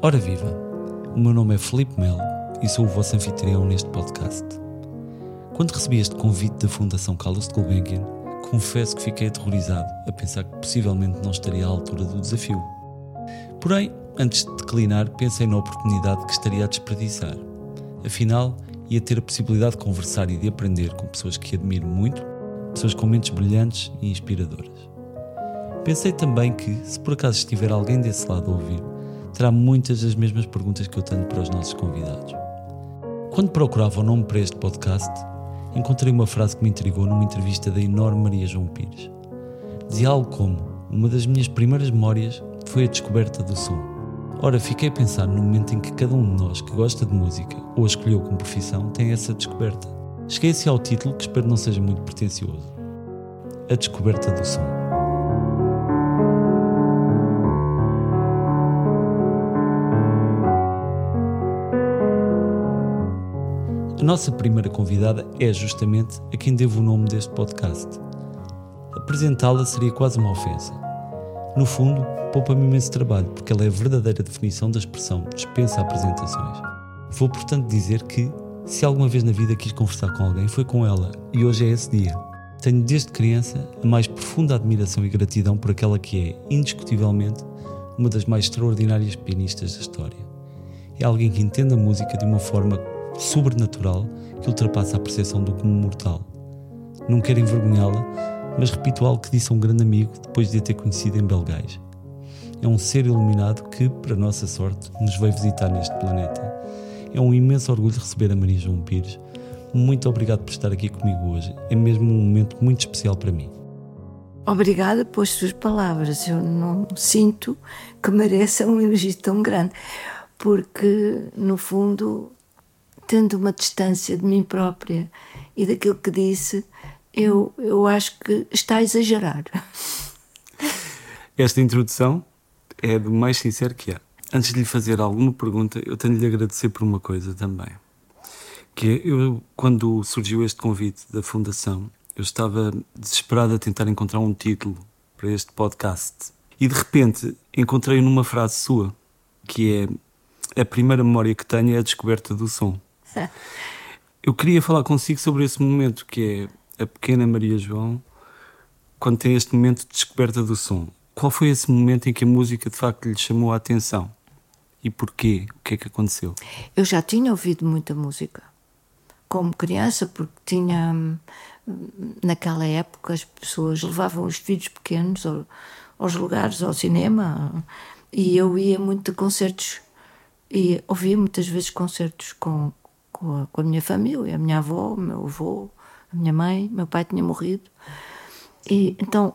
Ora viva! O meu nome é Felipe Melo e sou o vosso anfitrião neste podcast. Quando recebi este convite da Fundação Carlos de Gulbenkian, confesso que fiquei aterrorizado a pensar que possivelmente não estaria à altura do desafio. Porém, antes de declinar, pensei na oportunidade que estaria a desperdiçar. Afinal, ia ter a possibilidade de conversar e de aprender com pessoas que admiro muito, pessoas com mentes brilhantes e inspiradoras. Pensei também que, se por acaso estiver alguém desse lado a ouvir, terá muitas das mesmas perguntas que eu tenho para os nossos convidados. Quando procurava o nome para este podcast, encontrei uma frase que me intrigou numa entrevista da enorme Maria João Pires. Dizia algo como: Uma das minhas primeiras memórias foi a descoberta do som. Ora, fiquei a pensar no momento em que cada um de nós que gosta de música ou a escolheu como profissão tem essa descoberta. Cheguei assim ao título que espero não seja muito pretencioso: A Descoberta do Som. A nossa primeira convidada é justamente a quem devo o nome deste podcast. Apresentá-la seria quase uma ofensa. No fundo, poupa-me imenso trabalho, porque ela é a verdadeira definição da expressão dispensa apresentações. Vou, portanto, dizer que, se alguma vez na vida quis conversar com alguém, foi com ela, e hoje é esse dia. Tenho desde criança a mais profunda admiração e gratidão por aquela que é, indiscutivelmente, uma das mais extraordinárias pianistas da história. É alguém que entende a música de uma forma sobrenatural que ultrapassa a percepção do comum mortal. Não quero envergonhá-la, mas repito algo que disse a um grande amigo depois de a ter conhecido em Belgais. É um ser iluminado que, para nossa sorte, nos veio visitar neste planeta. É um imenso orgulho receber a Maria João Pires. Muito obrigado por estar aqui comigo hoje. É mesmo um momento muito especial para mim. Obrigada pelas suas palavras. Eu não sinto que mereça um elogio tão grande, porque, no fundo, tendo uma distância de mim própria e daquilo que disse, eu, eu acho que está a exagerar. Esta introdução é do mais sincero que há. Antes de lhe fazer alguma pergunta, eu tenho de lhe agradecer por uma coisa também. Que é, eu, quando surgiu este convite da Fundação, eu estava desesperado a tentar encontrar um título para este podcast. E de repente encontrei numa frase sua, que é a primeira memória que tenho é a descoberta do som. Eu queria falar consigo sobre esse momento que é a pequena Maria João, quando tem este momento de descoberta do som. Qual foi esse momento em que a música de facto lhe chamou a atenção? E porquê? O que é que aconteceu? Eu já tinha ouvido muita música como criança, porque tinha naquela época as pessoas levavam os filhos pequenos aos lugares, ao cinema, e eu ia muito a concertos e ouvia muitas vezes concertos com, com a, com a minha família, a minha avó, o meu avô, a minha mãe, meu pai tinha morrido. E então,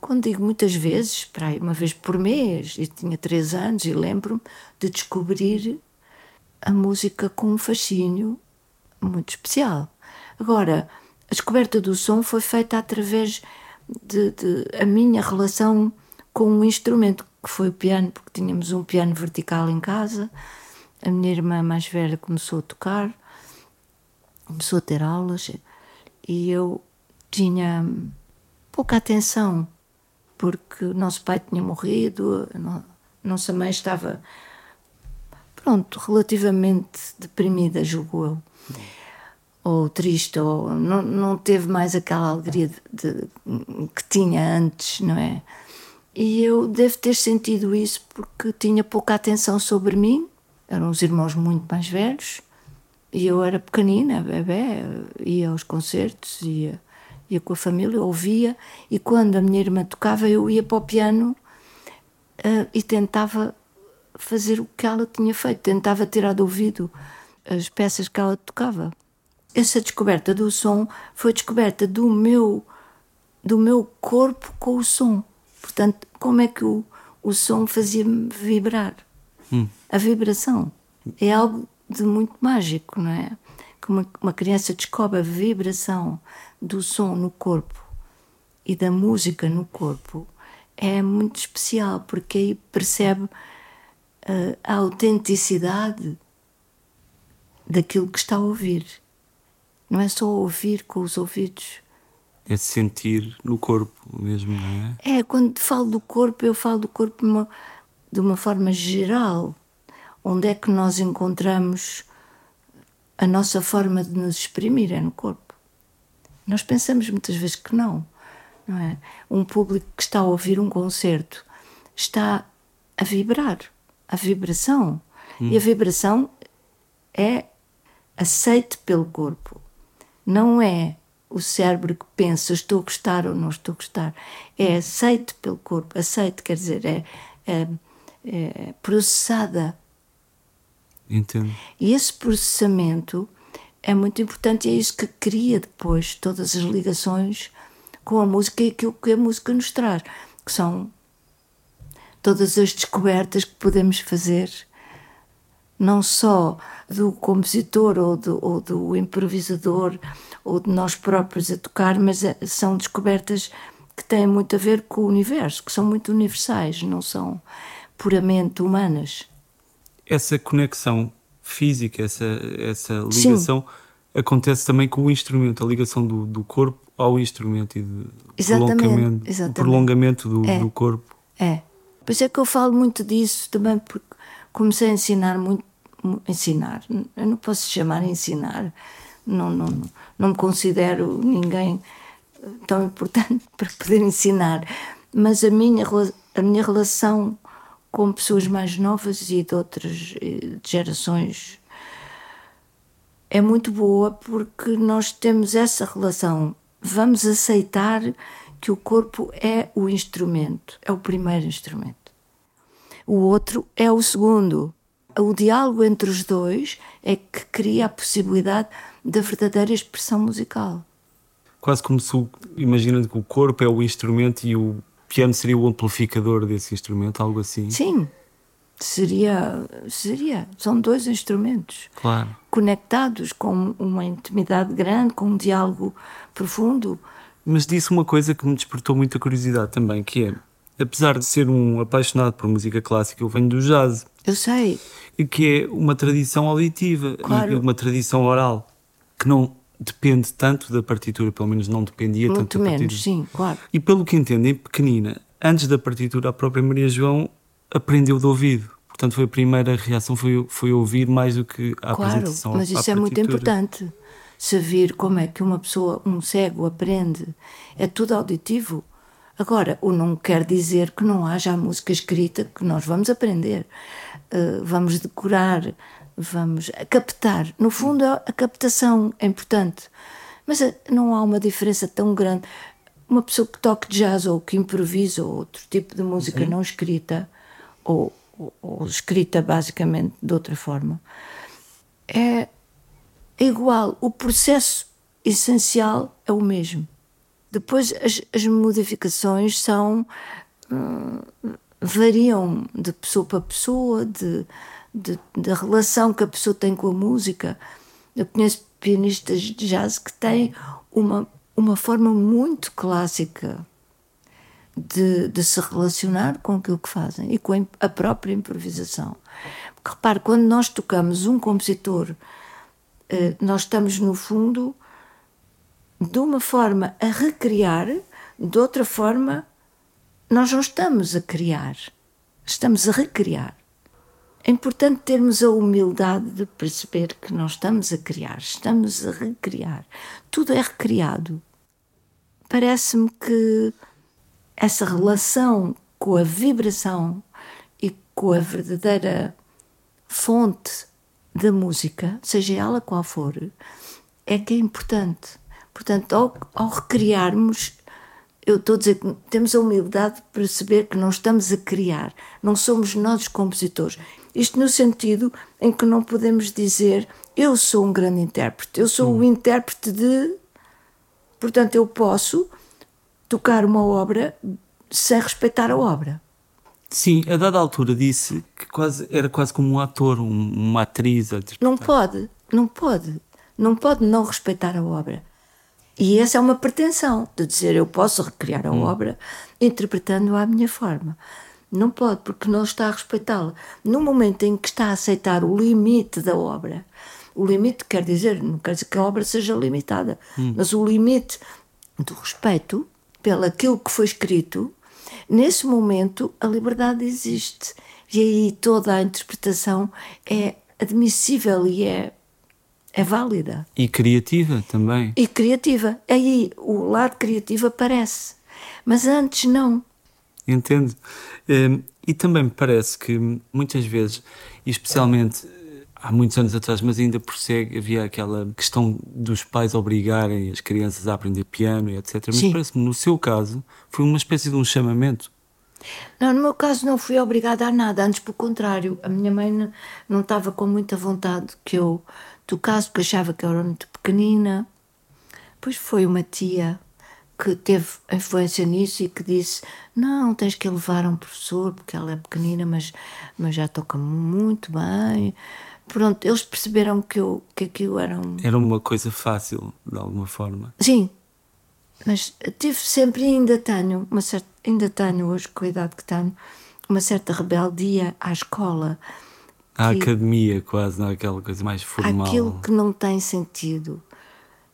quando digo muitas vezes, para aí, uma vez por mês, e tinha três anos, e lembro-me de descobrir a música com um fascínio muito especial. Agora, a descoberta do som foi feita através de, de a minha relação com um instrumento que foi o piano, porque tínhamos um piano vertical em casa a minha irmã mais velha começou a tocar, começou a ter aulas e eu tinha pouca atenção porque o nosso pai tinha morrido, a nossa mãe estava, pronto, relativamente deprimida, julgo eu. Ou triste, ou não, não teve mais aquela alegria de, de, que tinha antes, não é? E eu devo ter sentido isso porque tinha pouca atenção sobre mim eram os irmãos muito mais velhos e eu era pequenina, bebê, ia aos concertos, ia, ia com a família, ouvia e quando a minha irmã tocava eu ia para o piano uh, e tentava fazer o que ela tinha feito, tentava tirar do ouvido as peças que ela tocava. Essa descoberta do som foi descoberta do meu do meu corpo com o som. Portanto, como é que o, o som fazia-me vibrar? Hum. A vibração é algo de muito mágico, não é? Que uma, uma criança descobre a vibração do som no corpo e da música no corpo é muito especial porque aí percebe uh, a autenticidade daquilo que está a ouvir. Não é só ouvir com os ouvidos. É sentir no corpo mesmo, não é? É, quando falo do corpo, eu falo do corpo de uma forma geral. onde é que nós encontramos a nossa forma de nos exprimir? É no corpo. Nós pensamos muitas vezes que não. não é? Um público que está a ouvir um concerto está a vibrar, a vibração. Hum. E a vibração é aceite pelo corpo. Não é o cérebro que pensa estou a gostar ou não estou a gostar. É aceite pelo corpo. Aceite quer dizer, é, é, é processada. Entendo. E esse processamento é muito importante e é isso que cria depois todas as ligações com a música e aquilo que a música nos traz, que são todas as descobertas que podemos fazer, não só do compositor ou do, ou do improvisador ou de nós próprios a tocar, mas é, são descobertas que têm muito a ver com o universo, que são muito universais, não são puramente humanas. Essa conexão física, essa, essa ligação, Sim. acontece também com o instrumento, a ligação do, do corpo ao instrumento e de exatamente, prolongamento, exatamente. o prolongamento do, é, do corpo. É. Pois é que eu falo muito disso também porque comecei a ensinar muito. Ensinar, eu não posso chamar ensinar, não, não, não me considero ninguém tão importante para poder ensinar, mas a minha, a minha relação com pessoas mais novas e de outras eh, gerações é muito boa porque nós temos essa relação. Vamos aceitar que o corpo é o instrumento, é o primeiro instrumento. O outro é o segundo. O diálogo entre os dois é que cria a possibilidade da verdadeira expressão musical. Quase como se, imaginando que o corpo é o instrumento e o piano seria o amplificador desse instrumento, algo assim? Sim, seria, seria. São dois instrumentos claro. conectados com uma intimidade grande, com um diálogo profundo. Mas disse uma coisa que me despertou muita curiosidade também, que é, apesar de ser um apaixonado por música clássica, eu venho do jazz. Eu sei. E que é uma tradição auditiva claro. e uma tradição oral que não depende tanto da partitura, pelo menos não dependia Muito tanto da menos, partitura. sim, claro. E pelo que entendem, pequenina, antes da partitura, a própria Maria João aprendeu de ouvido. Portanto, foi a primeira reação foi, foi ouvir mais do que a claro, apresentação. Mas isso é muito importante. Saber como é que uma pessoa, um cego, aprende. É tudo auditivo. Agora, o não quer dizer que não haja a música escrita que nós vamos aprender, uh, vamos decorar, vamos captar. No fundo, a captação é importante, mas eh, não há uma diferença tão grande. Uma pessoa que toque jazz ou que improvisa ou outro tipo de música não escrita, ou, ou, ou escrita basicamente de outra forma, é igual. O processo essencial é o mesmo. Depois as, as modificações são. Hum, variam de pessoa para pessoa, de, de, da relação que a pessoa tem com a música. Eu conheço pianistas de jazz que têm uma, uma forma muito clássica de, de se relacionar com aquilo que fazem e com a própria improvisação. Porque repare, quando nós tocamos um compositor, eh, nós estamos no fundo de uma forma a recriar, de outra forma, nós não estamos a criar, estamos a recriar. É importante termos a humildade de perceber que não estamos a criar, estamos a recriar. Tudo é recriado. Parece-me que essa relação com a vibração e com a verdadeira fonte da música, seja ela qual for, é que é importante. Portanto, ao, ao recriarmos, eu estou a dizer que temos a humildade de perceber que não estamos a criar, não somos nós os compositores. Isto no sentido em que não podemos dizer eu sou um grande intérprete, eu sou hum. o intérprete de. Portanto, eu posso tocar uma obra sem respeitar a obra. Sim, a dada altura disse que quase, era quase como um ator, um, uma atriz. Não pode, não pode. Não pode não respeitar a obra. E essa é uma pretensão de dizer eu posso recriar a hum. obra interpretando-a à minha forma. Não pode, porque não está a respeitá-la. No momento em que está a aceitar o limite da obra, o limite quer dizer, não quer dizer que a obra seja limitada, hum. mas o limite do respeito pelo aquilo que foi escrito, nesse momento a liberdade existe. E aí toda a interpretação é admissível e é, é válida. E criativa também. E criativa. Aí o lado criativo aparece. Mas antes não. Entendo. Hum, e também me parece que muitas vezes, e especialmente há muitos anos atrás, mas ainda prossegue, havia aquela questão dos pais obrigarem as crianças a aprender piano e etc. Mas parece-me, no seu caso, foi uma espécie de um chamamento. Não, no meu caso não fui obrigada a nada, antes pelo contrário. A minha mãe não estava com muita vontade que eu tocasse, porque achava que eu era muito pequenina. Pois foi uma tia que teve influência nisso e que disse: Não, tens que levar um professor, porque ela é pequenina, mas, mas já toca muito bem. Pronto, eles perceberam que, eu, que aquilo era um. Era uma coisa fácil, de alguma forma. Sim, mas tive sempre, e ainda tenho, uma certa, ainda tenho hoje, com a idade que tenho, uma certa rebeldia à escola. À academia, quase, não é aquela coisa mais formal. Aquilo que não tem sentido.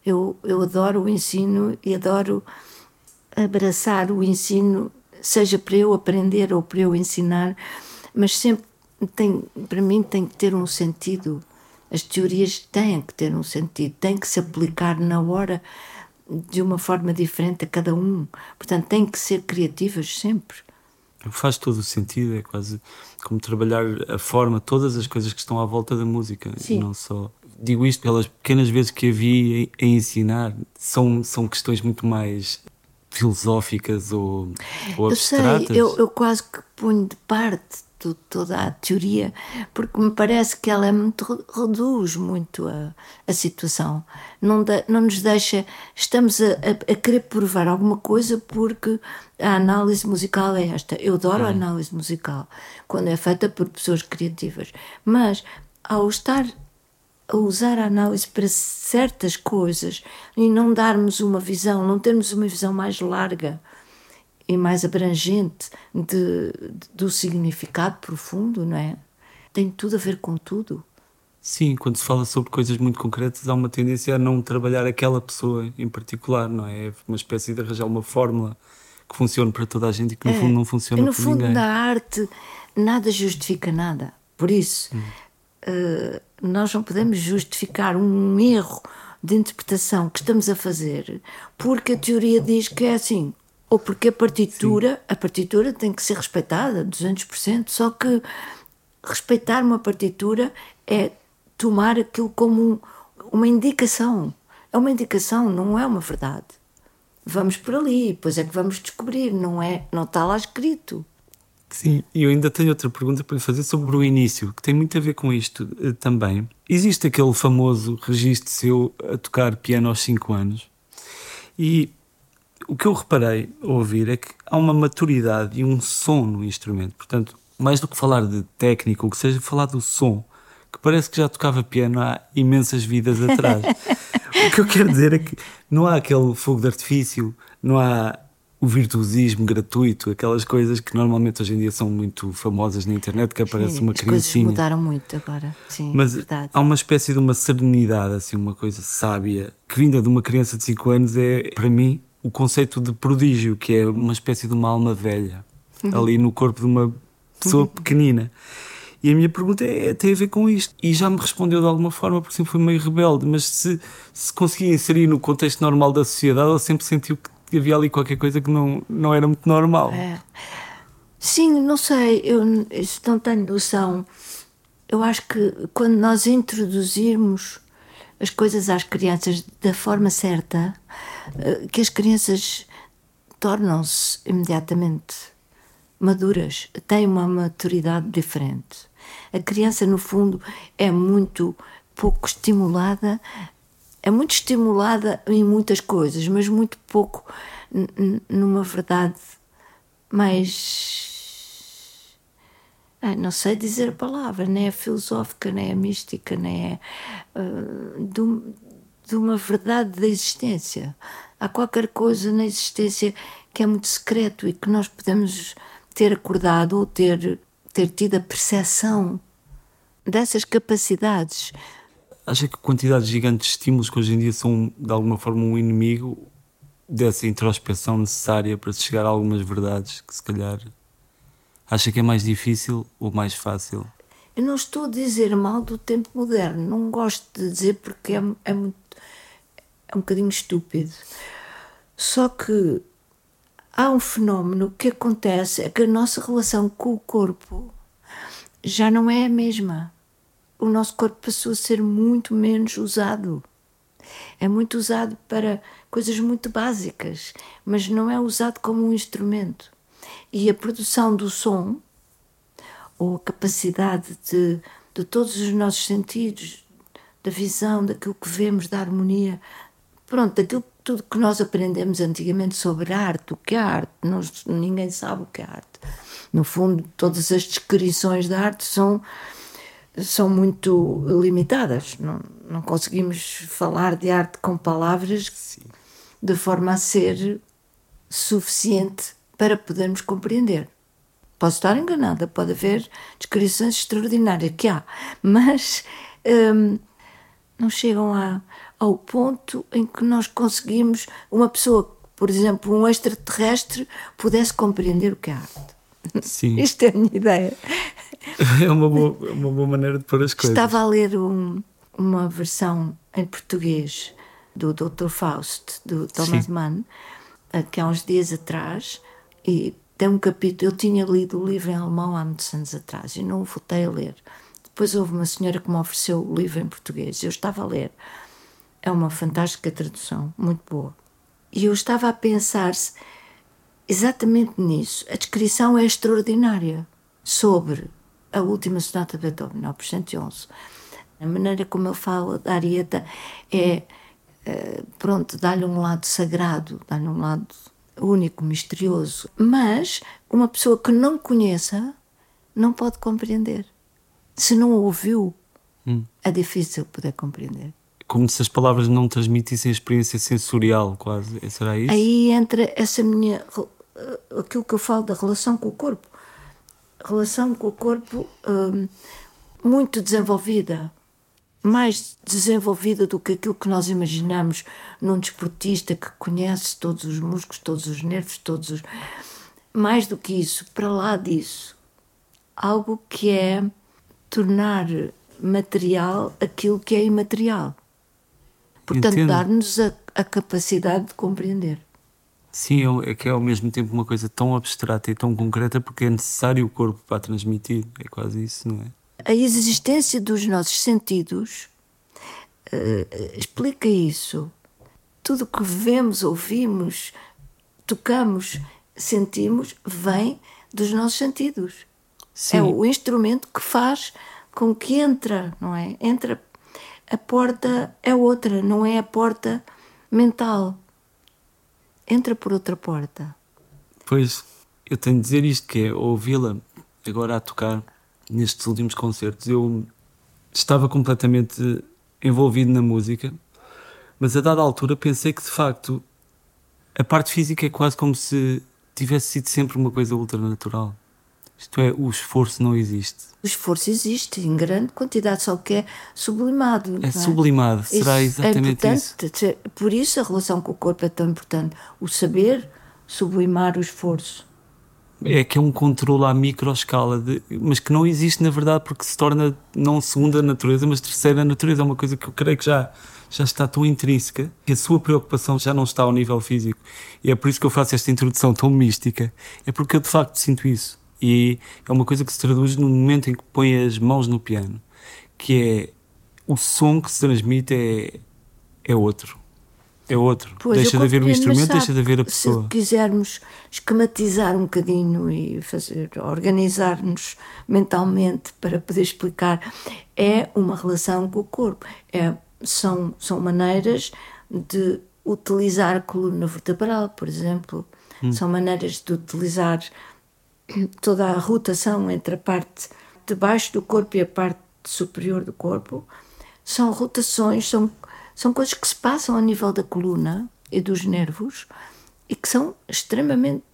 Eu, eu adoro o ensino e adoro abraçar o ensino, seja para eu aprender ou para eu ensinar, mas sempre tem, para mim tem que ter um sentido. As teorias têm que ter um sentido, têm que se aplicar na hora de uma forma diferente a cada um. Portanto, têm que ser criativas sempre. Faz todo o sentido, é quase como trabalhar a forma, todas as coisas que estão à volta da música, Sim. não só. Digo isto pelas pequenas vezes que a vi a ensinar, são, são questões muito mais filosóficas ou, ou abstratas. Eu sei, eu, eu quase que ponho de parte toda a teoria, porque me parece que ela é muito, reduz muito a, a situação. Não, de, não nos deixa. Estamos a, a, a, querer provar alguma coisa porque a análise musical é esta. Eu adoro a análise musical quando é feita por pessoas criativas, mas ao estar a usar a análise para certas coisas e não darmos uma visão, não termos uma visão mais larga e mais abrangente de, de, do significado profundo, não é? Tem tudo a ver com tudo. Sim, quando se fala sobre coisas muito concretas, há uma tendência a não trabalhar aquela pessoa em particular, não é? É uma espécie de arranjar uma fórmula que funcione para toda a gente e que no é. fundo não funciona para ninguém. No fundo, na arte, nada justifica nada. Por isso, hum. uh, nós não podemos justificar um erro de interpretação que estamos a fazer porque a teoria diz que é assim ou porque a partitura, Sim. a partitura tem que ser respeitada 200%, só que respeitar uma partitura é tomar aquilo como um, uma indicação. É uma indicação, não é uma verdade. Vamos por ali, depois é que vamos descobrir, não é, não está lá escrito. Sim, e eu ainda tenho outra pergunta para lhe fazer sobre o início, que tem muito a ver com isto eh, também. Existe aquele famoso registro seu a tocar piano aos 5 anos, e o que eu reparei ao ouvir é que há uma maturidade e um som no instrumento. Portanto, mais do que falar de técnica, ou que seja, falar do som, que parece que já tocava piano há imensas vidas atrás. o que eu quero dizer é que não há aquele fogo de artifício, não há o virtuosismo gratuito, aquelas coisas que normalmente hoje em dia são muito famosas na internet, que aparece sim, uma criancinha. As coisas mudaram muito agora, sim, Mas verdade. há uma espécie de uma serenidade, assim, uma coisa sábia, que vinda de uma criança de 5 anos é, para mim, o conceito de prodígio, que é uma espécie de uma alma velha, uhum. ali no corpo de uma pessoa uhum. pequenina. E a minha pergunta é, tem a ver com isto. E já me respondeu de alguma forma, porque sempre foi meio rebelde, mas se, se conseguia inserir no contexto normal da sociedade, ela sempre sentiu que havia ali qualquer coisa que não, não era muito normal. É. Sim, não sei, eu não tenho noção. Eu acho que quando nós introduzirmos as coisas às crianças da forma certa, eh, que as crianças tornam-se imediatamente maduras, têm uma maturidade diferente. A criança, no fundo, é muito pouco estimulada, é muito estimulada em muitas coisas, mas muito pouco numa verdade mais não sei dizer a palavra, nem é filosófica, nem é mística, nem é uh, de, de, uma verdade da existência. Há qualquer coisa na existência que é muito secreto e que nós podemos ter acordado ou ter, ter tido a percepção dessas capacidades. Acha que a quantidade gigante de estímulos que hoje em dia são, de alguma forma, um inimigo dessa introspeção necessária para se chegar a algumas verdades que, se calhar, Acha que é mais difícil ou mais fácil? Eu não estou a dizer mal do tempo moderno, não gosto de dizer porque é, é, muito, é um bocadinho estúpido. Só que há um fenómeno que acontece, é que a nossa relação com o corpo já não é a mesma. O nosso corpo passou a ser muito menos usado. É muito usado para coisas muito básicas, mas não é usado como um instrumento. E a produção do som, ou a capacidade de, de todos os nossos sentidos, da visão, daquilo que vemos, da harmonia, pronto, daquilo tudo que nós aprendemos antigamente sobre arte, o que é arte, ninguém sabe o que é arte. No fundo, todas as descrições da arte são, são muito limitadas. Não, não conseguimos falar de arte com palavras Sim. de forma a ser suficiente para podermos compreender. Posso estar enganada, pode haver descrições extraordinárias que há, mas hum, não chegam a, ao ponto em que nós conseguimos uma pessoa, por exemplo, um extraterrestre, pudesse compreender o que é arte. Sim. Isto é a minha ideia. É uma boa, uma boa maneira de pôr as coisas. Estava a ler um, uma versão em português do Dr. Faust, do Thomas Sim. Mann, que há uns dias atrás, e tem um capítulo. Eu tinha lido o livro em alemão há muitos anos atrás e não o voltei a ler. Depois houve uma senhora que me ofereceu o livro em português. Eu estava a ler. É uma fantástica tradução, muito boa. E eu estava a pensar -se exatamente nisso. A descrição é extraordinária sobre a última sonata de Beethoven, op. 111. A maneira como ele fala da Arieta é, é pronto, dá-lhe um lado sagrado, dá-lhe um lado único, misterioso. Mas uma pessoa que não conheça não pode compreender. Se não ouviu, hum. é difícil poder compreender. Como se as palavras não transmitissem a experiência sensorial, quase. Será isso? Aí entra essa minha. aquilo que eu falo da relação com o corpo. Relação com o corpo hum, muito desenvolvida mais desenvolvida do que aquilo que nós imaginamos num desportista que conhece todos os músculos, todos os nervos, todos os. Mais do que isso, para lá disso, algo que é tornar material aquilo que é imaterial. Portanto, dar-nos a, a, capacidade de compreender. Sim, é, é que é ao mesmo tempo uma coisa tão abstrata e tão concreta porque é necessário o corpo para transmitir. É quase isso, não é? a existência dos nossos sentidos uh, explica isso. Tudo que vemos, ouvimos, tocamos, sentimos, vem dos nossos sentidos. Sim. É o instrumento que faz com que entra, não é? Entra. A porta é outra, não é a porta mental. Entra por outra porta. Pois, eu tenho de dizer isto, que é ouvi-la agora a tocar nestes últimos concertos. Eu estava completamente envolvido na música, mas a dada altura pensei que de facto a parte física é quase como se tivesse sido sempre uma coisa ultranatural. Isto é, o esforço não existe. O esforço existe em grande quantidade, só que é sublimado. É, é? sublimado, será isso exatamente é isso. Por isso a relação com o corpo é tão importante. O saber sublimar o esforço é que é um controle à microescala, mas que não existe na verdade porque se torna não segunda natureza, mas terceira natureza. É uma coisa que eu creio que já, já está tão intrínseca que a sua preocupação já não está ao nível físico. E é por isso que eu faço esta introdução tão mística. É porque eu de facto sinto isso. E é uma coisa que se traduz no momento em que põe as mãos no piano, que é o som que se transmite é, é outro é outro. Pois, deixa de haver o instrumento, deixa de haver a pessoa. Se quisermos esquematizar um bocadinho e fazer, organizar-nos mentalmente para poder explicar, é uma relação com o corpo. É, são, são maneiras de utilizar a coluna vertebral, por exemplo. Hum. São maneiras de utilizar toda a rotação entre a parte de baixo do corpo e a parte superior do corpo. São rotações, são são coisas que se passam a nível da coluna e dos nervos e que são extremamente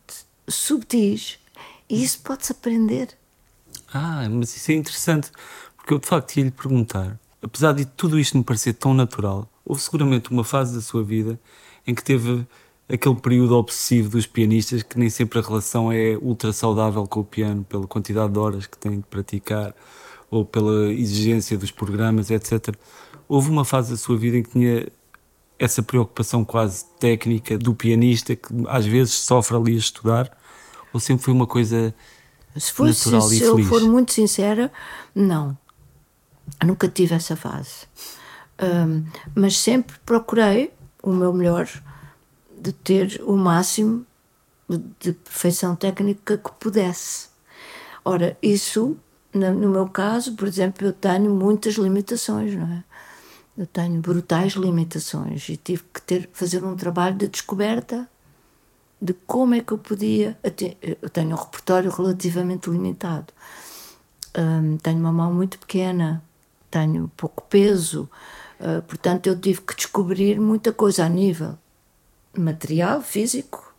subtis. E isso pode-se aprender. Ah, mas isso é interessante, porque eu de facto ia lhe perguntar, apesar de tudo isto me parecer tão natural, houve seguramente uma fase da sua vida em que teve aquele período obsessivo dos pianistas que nem sempre a relação é ultra saudável com o piano, pela quantidade de horas que têm de praticar ou pela exigência dos programas, etc. Houve uma fase da sua vida em que tinha essa preocupação quase técnica do pianista que às vezes sofre ali a estudar, ou sempre foi uma coisa se fosse, natural se e eu feliz? for muito sincera, não. Eu nunca tive essa fase. Hum, mas sempre procurei o meu melhor de ter o máximo de, perfeição técnica que pudesse. Ora, isso, no meu caso, por exemplo, eu tenho muitas limitações, não é? Eu tenho brutais limitações e tive que ter, fazer um trabalho de descoberta de como é que eu podia. Eu tenho um repertório relativamente limitado. Hum, tenho uma mão muito pequena, tenho pouco peso, ah, portanto, eu tive que descobrir muita coisa a nível material, físico,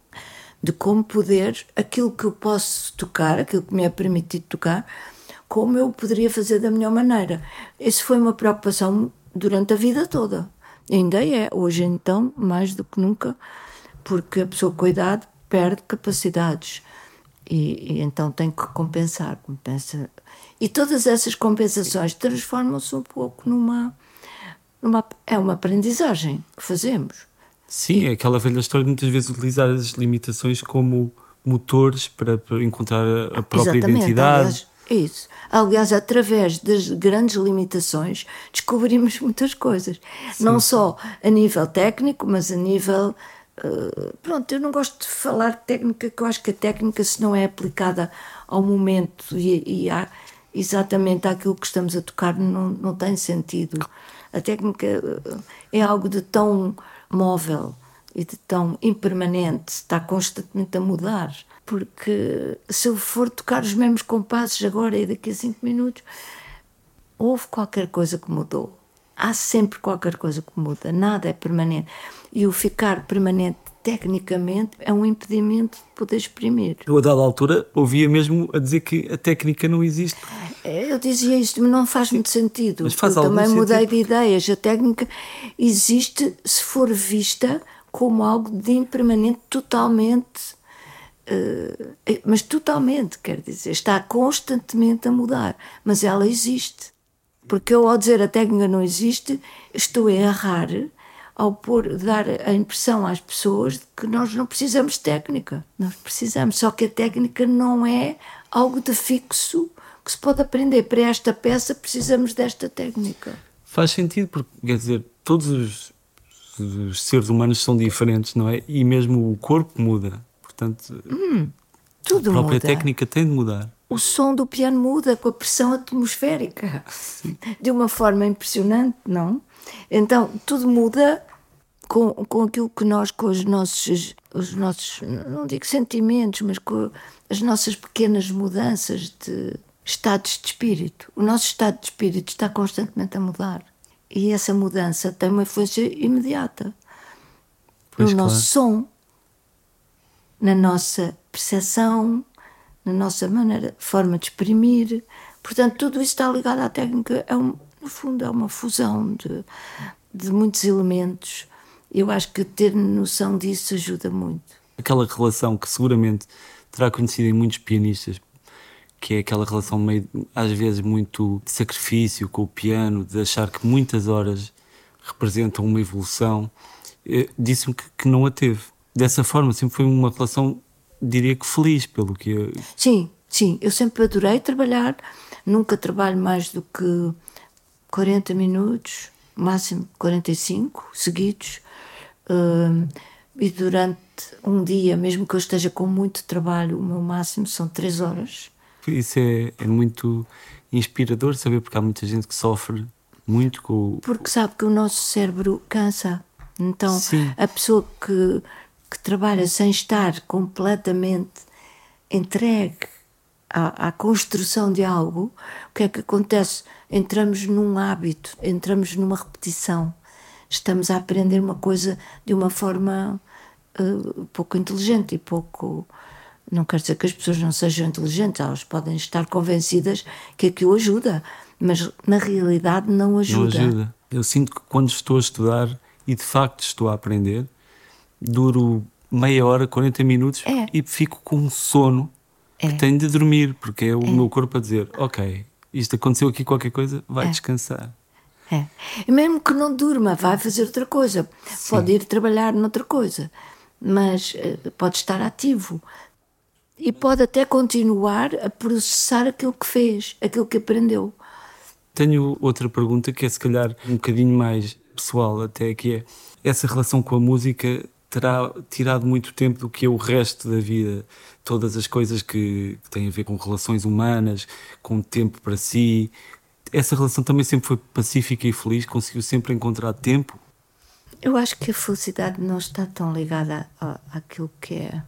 de como poder, aquilo que eu posso tocar, aquilo que me é permitido tocar, como eu poderia fazer da melhor maneira. Isso foi uma preocupação durante a vida toda. Ainda é, hoje então, mais do que nunca, porque a pessoa com a idade perde capacidades. E, e então tem que compensar, compensa. E todas essas compensações transformam-se um pouco numa, numa. É uma aprendizagem que fazemos. Sim, é aquela velha história de muitas vezes utilizar as limitações como motores para, para encontrar a- própria identidade. Aliás, isso. Aliás, através das grandes limitações, descobrimos muitas coisas. Não só a nível técnico, mas a nível. eh, pronto, eu não gosto de falar de técnica, que eu acho que a técnica, se não é aplicada ao momento e, e a- exatamente àquilo que estamos a tocar, não, não tem sentido. A técnica eh, é algo de tão móvel e de tão impermanente, está constantemente a mudar. Porque se eu for tocar os mesmos compassos agora e daqui a cinco minutos, houve qualquer coisa que mudou. Há sempre qualquer coisa que muda, nada é permanente. E o ficar permanente tecnicamente é um impedimento de poder exprimir. Eu, a dada altura, ouvia mesmo a dizer que a técnica não existe. É, Eu dizia isto, mas não faz muito sentido. Mas faz eu também mudei sentido. de ideias. A técnica existe se for vista como algo de impermanente, totalmente. eh, mas totalmente, quer dizer, está constantemente a mudar. Mas ela existe. Porque eu, ao dizer a técnica não existe, estou a errar ao pôr, dar a impressão às pessoas de que nós não precisamos de técnica. Nós precisamos, só que a técnica não é algo de fixo que se pode aprender. Para esta peça precisamos desta técnica. Faz sentido, porque, quer dizer, todos os, os seres humanos são diferentes, não é? E mesmo o corpo muda. Portanto, Tudo a própria muda. técnica tem de mudar. O som do piano muda com a pressão atmosférica de uma forma impressionante, não? Então tudo muda com, com aquilo que nós, com os nossos, os nossos, não digo sentimentos, mas com as nossas pequenas mudanças de estados de espírito. O nosso estado de espírito está constantemente a mudar. E essa mudança tem uma influência imediata Pois, no claro. nosso som, na nossa percepção, na nossa maneira, forma de exprimir. Portanto, tudo isso está ligado à técnica. É um, no fundo, é uma fusão de, de muitos elementos. Eu acho que ter noção disso ajuda muito. Aquela relação que seguramente terá conhecido em muitos pianistas, que é aquela relação meio, às vezes, muito de sacrifício com o piano, de achar que muitas horas representam uma evolução. Eh, Disse-me que, que não a teve. Dessa forma, sempre foi uma relação, diria que feliz, pelo que eu- Sim, sim, eu sempre adorei trabalhar. Nunca trabalho mais do que 40 minutos, máximo 45 seguidos. Hum, e durante um dia, mesmo que eu esteja com muito trabalho, o meu máximo são 3 horas. Isso é, é muito inspirador saber, porque há muita gente que sofre muito com o. Porque sabe que o nosso cérebro cansa. Então, Sim. a pessoa que, que trabalha sem estar completamente entregue à, à construção de algo, o que é que acontece? Entramos num hábito, entramos numa repetição. Estamos a aprender uma coisa de uma forma eh, pouco inteligente e pouco. Não quer dizer que as pessoas não sejam inteligentes, elas podem estar convencidas que aquilo ajuda, mas na realidade não Não ajuda. ajuda. Eu sinto que quando estou a estudar e de facto estou a aprender, duro meia hora, 40 minutos É. e fico com um sono É. que tenho de dormir, porque é o meu corpo a dizer: Ok, isto aconteceu aqui qualquer coisa, vai É. descansar. É. E mesmo que não durma, vai fazer outra coisa. Pode ir trabalhar noutra coisa. Mas eh, pode estar ativo. E pode até continuar a processar aquilo que fez, aquilo que aprendeu. Tenho outra pergunta que é se calhar um bocadinho mais pessoal até que é essa relação com a música terá tirado muito tempo do que é o resto da vida, todas as coisas que, que têm a ver com relações humanas, com tempo para si. Essa relação também sempre foi pacífica e feliz, conseguiu sempre encontrar tempo. Eu acho que a felicidade não está tão ligada à- àquilo que é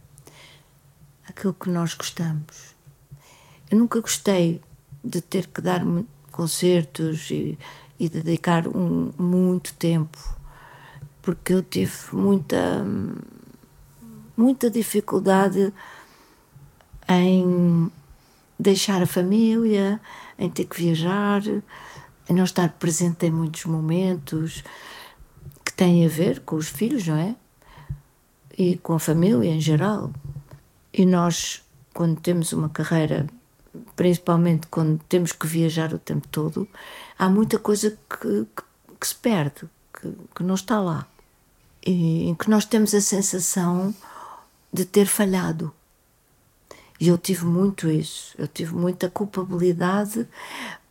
aquilo que nós gostamos. Eu nunca gostei de ter que dar concertos e, e dedicar um- muito tempo, porque eu tive muita muita dificuldade em deixar a família, em ter que viajar, em não estar presente em muitos momentos que têm a ver com os filhos, não é? E com a família em geral. E nós, quando temos uma carreira, principalmente quando temos que viajar o tempo todo, há muita coisa que, que, que se perde, que, que não está lá. Em que nós temos a sensação de ter falhado. E eu tive muito isso. Eu tive muita culpabilidade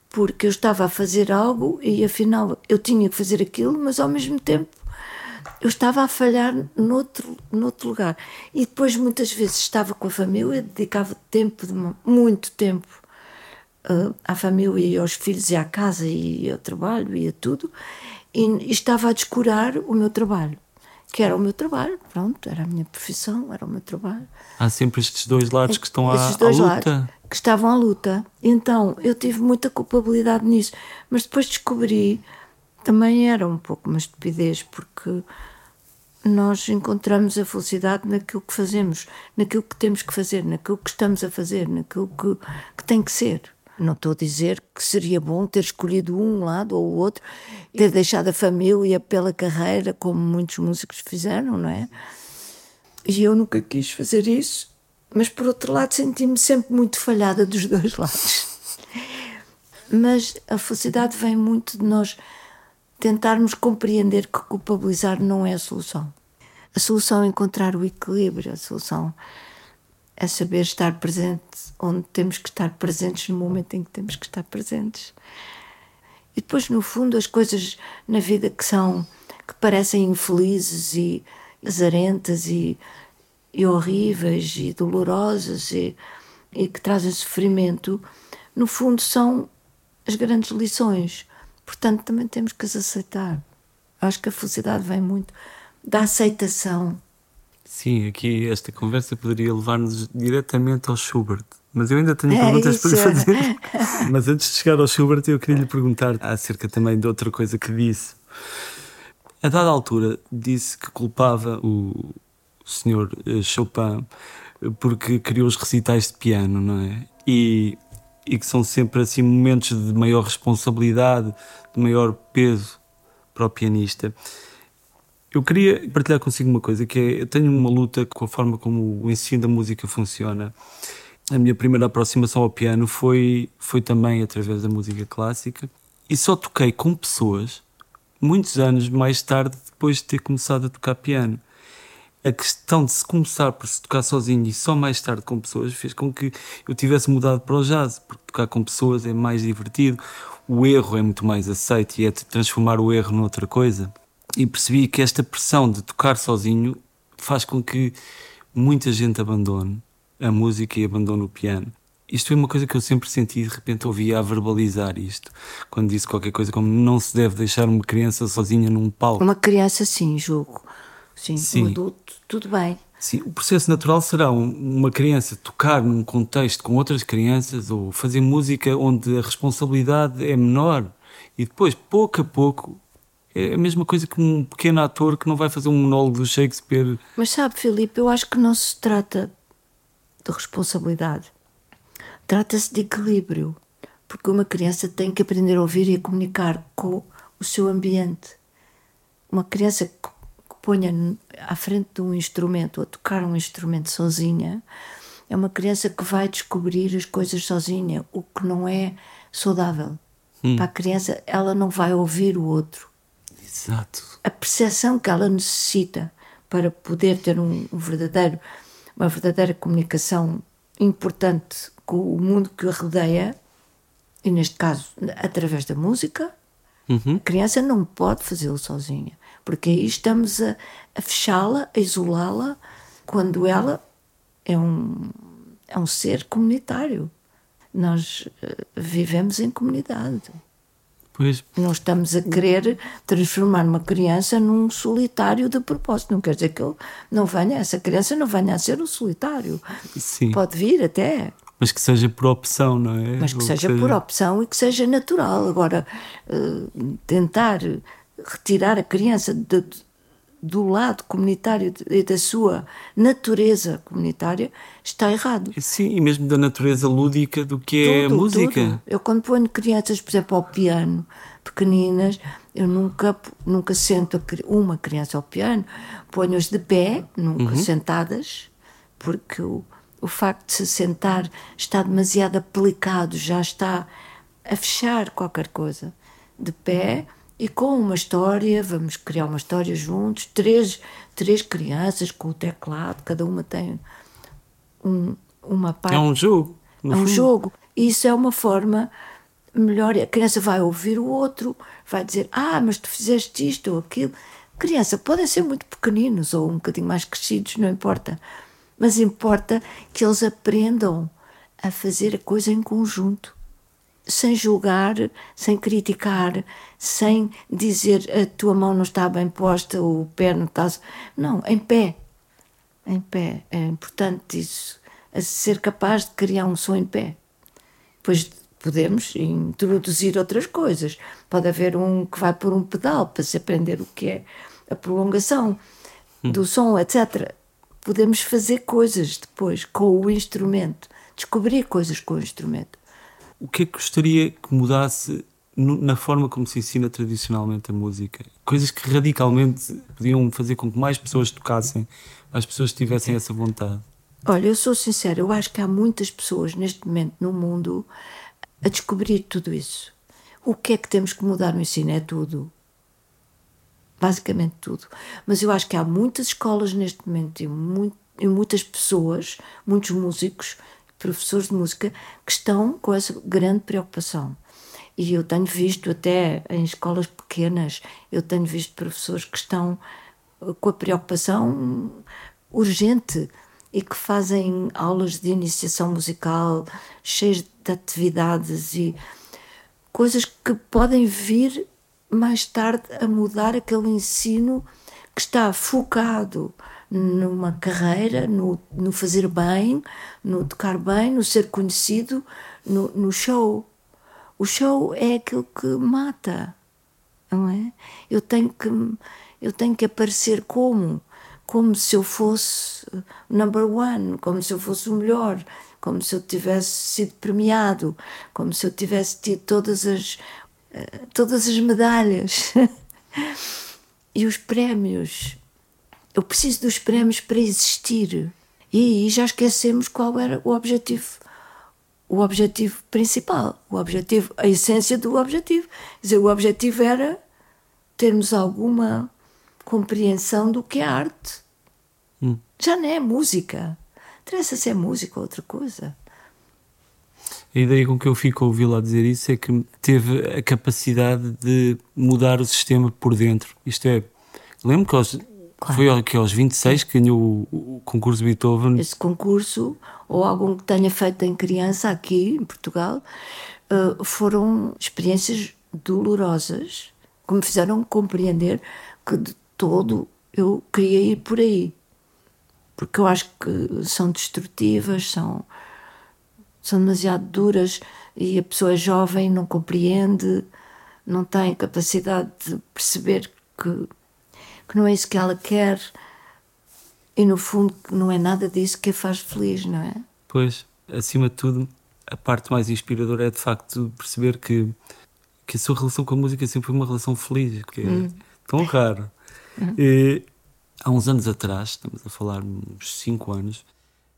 porque eu estava a fazer algo e afinal eu tinha que fazer aquilo, mas ao mesmo tempo eu estava a falhar noutro, noutro lugar. E depois muitas vezes estava com a família, dedicava tempo, muito tempo eh, à família e aos filhos e à casa e ao trabalho e a tudo, e, e estava a descurar o meu trabalho. Que era o meu trabalho, pronto, era a minha profissão, era o meu trabalho. Há sempre estes dois lados que estão à, à luta. lados que estavam à luta. Então eu tive muita culpabilidade nisso, mas depois descobri também era um pouco uma estupidez porque nós encontramos a felicidade naquilo que fazemos, naquilo que temos que fazer, naquilo que estamos a fazer, naquilo que, que tem que ser. Não estou a dizer que seria bom ter escolhido um lado ou o outro, ter deixado a família pela carreira, como muitos músicos fizeram, não é? E eu nunca quis fazer isso, mas por outro lado senti-me sempre muito falhada dos dois lados. Mas a felicidade vem muito de nós tentarmos compreender que culpabilizar não é a solução. A solução é encontrar o equilíbrio, a solução é saber estar presente onde temos que estar presentes no momento em que temos que estar presentes. E depois, no fundo, as coisas na vida que são que parecem infelizes e azarentas e, e horríveis e dolorosas e, e que trazem sofrimento, no fundo são as grandes lições. Portanto, também temos que as aceitar. Acho que a felicidade vem muito da aceitação. Sim, aqui esta conversa poderia levar-nos diretamente ao Schubert. Mas eu ainda tenho É perguntas para lhe isso. fazer. Mas antes de chegar ao Schubert, eu queria lhe perguntar acerca também de outra coisa que disse. A dada altura, disse que culpava o senhor eh, Chopin porque criou os recitais de piano, não é? E, e que são sempre assim momentos de maior responsabilidade, de maior peso para o pianista. Eu queria partilhar consigo uma coisa, que é, eu tenho uma luta com a forma como o ensino da música funciona. A minha primeira aproximação ao piano foi, foi também através da música clássica e só toquei com pessoas muitos anos mais tarde, depois de ter começado a tocar piano. A questão de se começar por se tocar sozinho e só mais tarde com pessoas fez com que eu tivesse mudado para o jazz, porque tocar com pessoas é mais divertido, o erro é muito mais aceito e é transformar o erro noutra coisa. E percebi que esta pressão de tocar sozinho faz com que muita gente abandone a música e abandone o piano. Isto foi uma coisa que eu sempre senti e de repente ouvia a verbalizar isto, quando disse qualquer coisa como não se deve deixar uma criança sozinha num palco. Uma criança, sim, julgo. Sim, Sim. um adulto, tudo bem. Sim, o processo natural será um- uma criança tocar num contexto com outras crianças ou fazer música onde a responsabilidade é menor e depois, pouco a pouco, é a mesma coisa que um pequeno ator que não vai fazer um monólogo do Shakespeare. Mas sabe, Filipe, eu acho que não se trata de responsabilidade. Trata-se de equilíbrio. Porque uma criança tem que aprender a ouvir e a comunicar com o seu ambiente. Uma criança que ponha à frente de um instrumento, a tocar um instrumento sozinha, é uma criança que vai descobrir as coisas sozinha, o que não é saudável. Hum. Para a criança, ela não vai ouvir o outro. Exato. A percepção que ela necessita para poder ter um, um verdadeiro, uma verdadeira comunicação importante com o mundo que o rodeia, e neste caso através da música, uhum. a criança não pode fazê-lo sozinha, porque aí estamos a, a fechá-la, a isolá-la, quando ela é um, é um ser comunitário. Nós uh, vivemos em comunidade. Pois. Não estamos a querer transformar uma criança num solitário de propósito. Não quer dizer que ele não venha, essa criança não venha a ser um solitário. Sim. Pode vir até. Mas que seja por opção, não é? Mas que Ou seja que... por opção e que seja natural. Agora, uh, tentar retirar a criança de, do lado comunitário e da sua natureza comunitária está errado. Sim, e mesmo da natureza lúdica do que tudo, é a música. Tudo. Eu quando ponho crianças, por exemplo, ao piano, pequeninas, eu nunca, nunca sento uma criança ao piano, ponho-as de pé, nunca uhum. sentadas, porque o, o facto de se sentar está demasiado aplicado, já está a fechar qualquer coisa. De pé, e com uma história, vamos criar uma história juntos, três, três crianças com o teclado, cada uma tem um, uma parte. É um jogo. É um fundo. jogo. E isso é uma forma melhor. A criança vai ouvir o outro, vai dizer: Ah, mas tu fizeste isto ou aquilo. Criança, podem ser muito pequeninos ou um bocadinho mais crescidos, não importa. Mas importa que eles aprendam a fazer a coisa em conjunto sem julgar, sem criticar, sem dizer a tua mão não está bem posta, o pé não está. Não, em pé. Em pé. É importante isso. A ser capaz de criar um som em pé. Pois podemos introduzir outras coisas. Pode haver um que vai por um pedal para se aprender o que é a prolongação hum. do som, etc. Podemos fazer coisas depois com o instrumento, descobrir coisas com o instrumento o que é que gostaria que mudasse na forma como se ensina tradicionalmente a música? Coisas que radicalmente podiam fazer com que mais pessoas tocassem, mais pessoas tivessem essa vontade. Olha, eu sou sincera, eu acho que há muitas pessoas neste momento no mundo a descobrir tudo isso. O que é que temos que mudar no ensino? É tudo. Basicamente tudo. Mas eu acho que há muitas escolas neste momento e, muito, e muitas pessoas, muitos músicos professores de música que estão com essa grande preocupação. E eu tenho visto até em escolas pequenas, eu tenho visto professores que estão eh, com a preocupação urgente e que fazem aulas de iniciação musical cheias de atividades e coisas que podem vir mais tarde a mudar aquele ensino que está focado numa carreira, no, no fazer bem, no tocar bem, no ser conhecido, no, no show. O show é aquilo que mata, não é? Eu tenho que, eu tenho que aparecer como? Como se eu fosse number one, como se eu fosse o melhor, como se eu tivesse sido premiado, como se eu tivesse tido todas as, eh, todas as medalhas. e os prémios eu preciso dos prémios para existir. E aí já esquecemos qual era o objetivo. O objetivo principal, o objetivo, a essência do objetivo. Quer dizer, o objetivo era termos alguma compreensão do que é arte. Hum. Já não é música. Interessa se é música ou outra coisa. A ideia com que eu fico a ouvi-la dizer isso é que teve a capacidade de mudar o sistema por dentro. Isto é, lembro que aos Claro. Foi que aos 26 que ganhou o, o concurso Beethoven. Esse concurso, ou algum que tenha feito em criança aqui em Portugal, uh, foram experiências dolorosas que me fizeram compreender que de todo eu queria ir por aí. Porque eu acho que são destrutivas, são, são demasiado duras e a pessoa é jovem, não compreende, não tem capacidade de perceber que que não é isso que ela quer e no fundo não é nada disso que a faz feliz, não é? Pois, acima de tudo, a parte mais inspiradora é de facto perceber que, que a sua relação com a música sempre foi uma relação feliz, que é hum. tão raro. Hum. E, há uns anos atrás, estamos a falar uns 5 anos,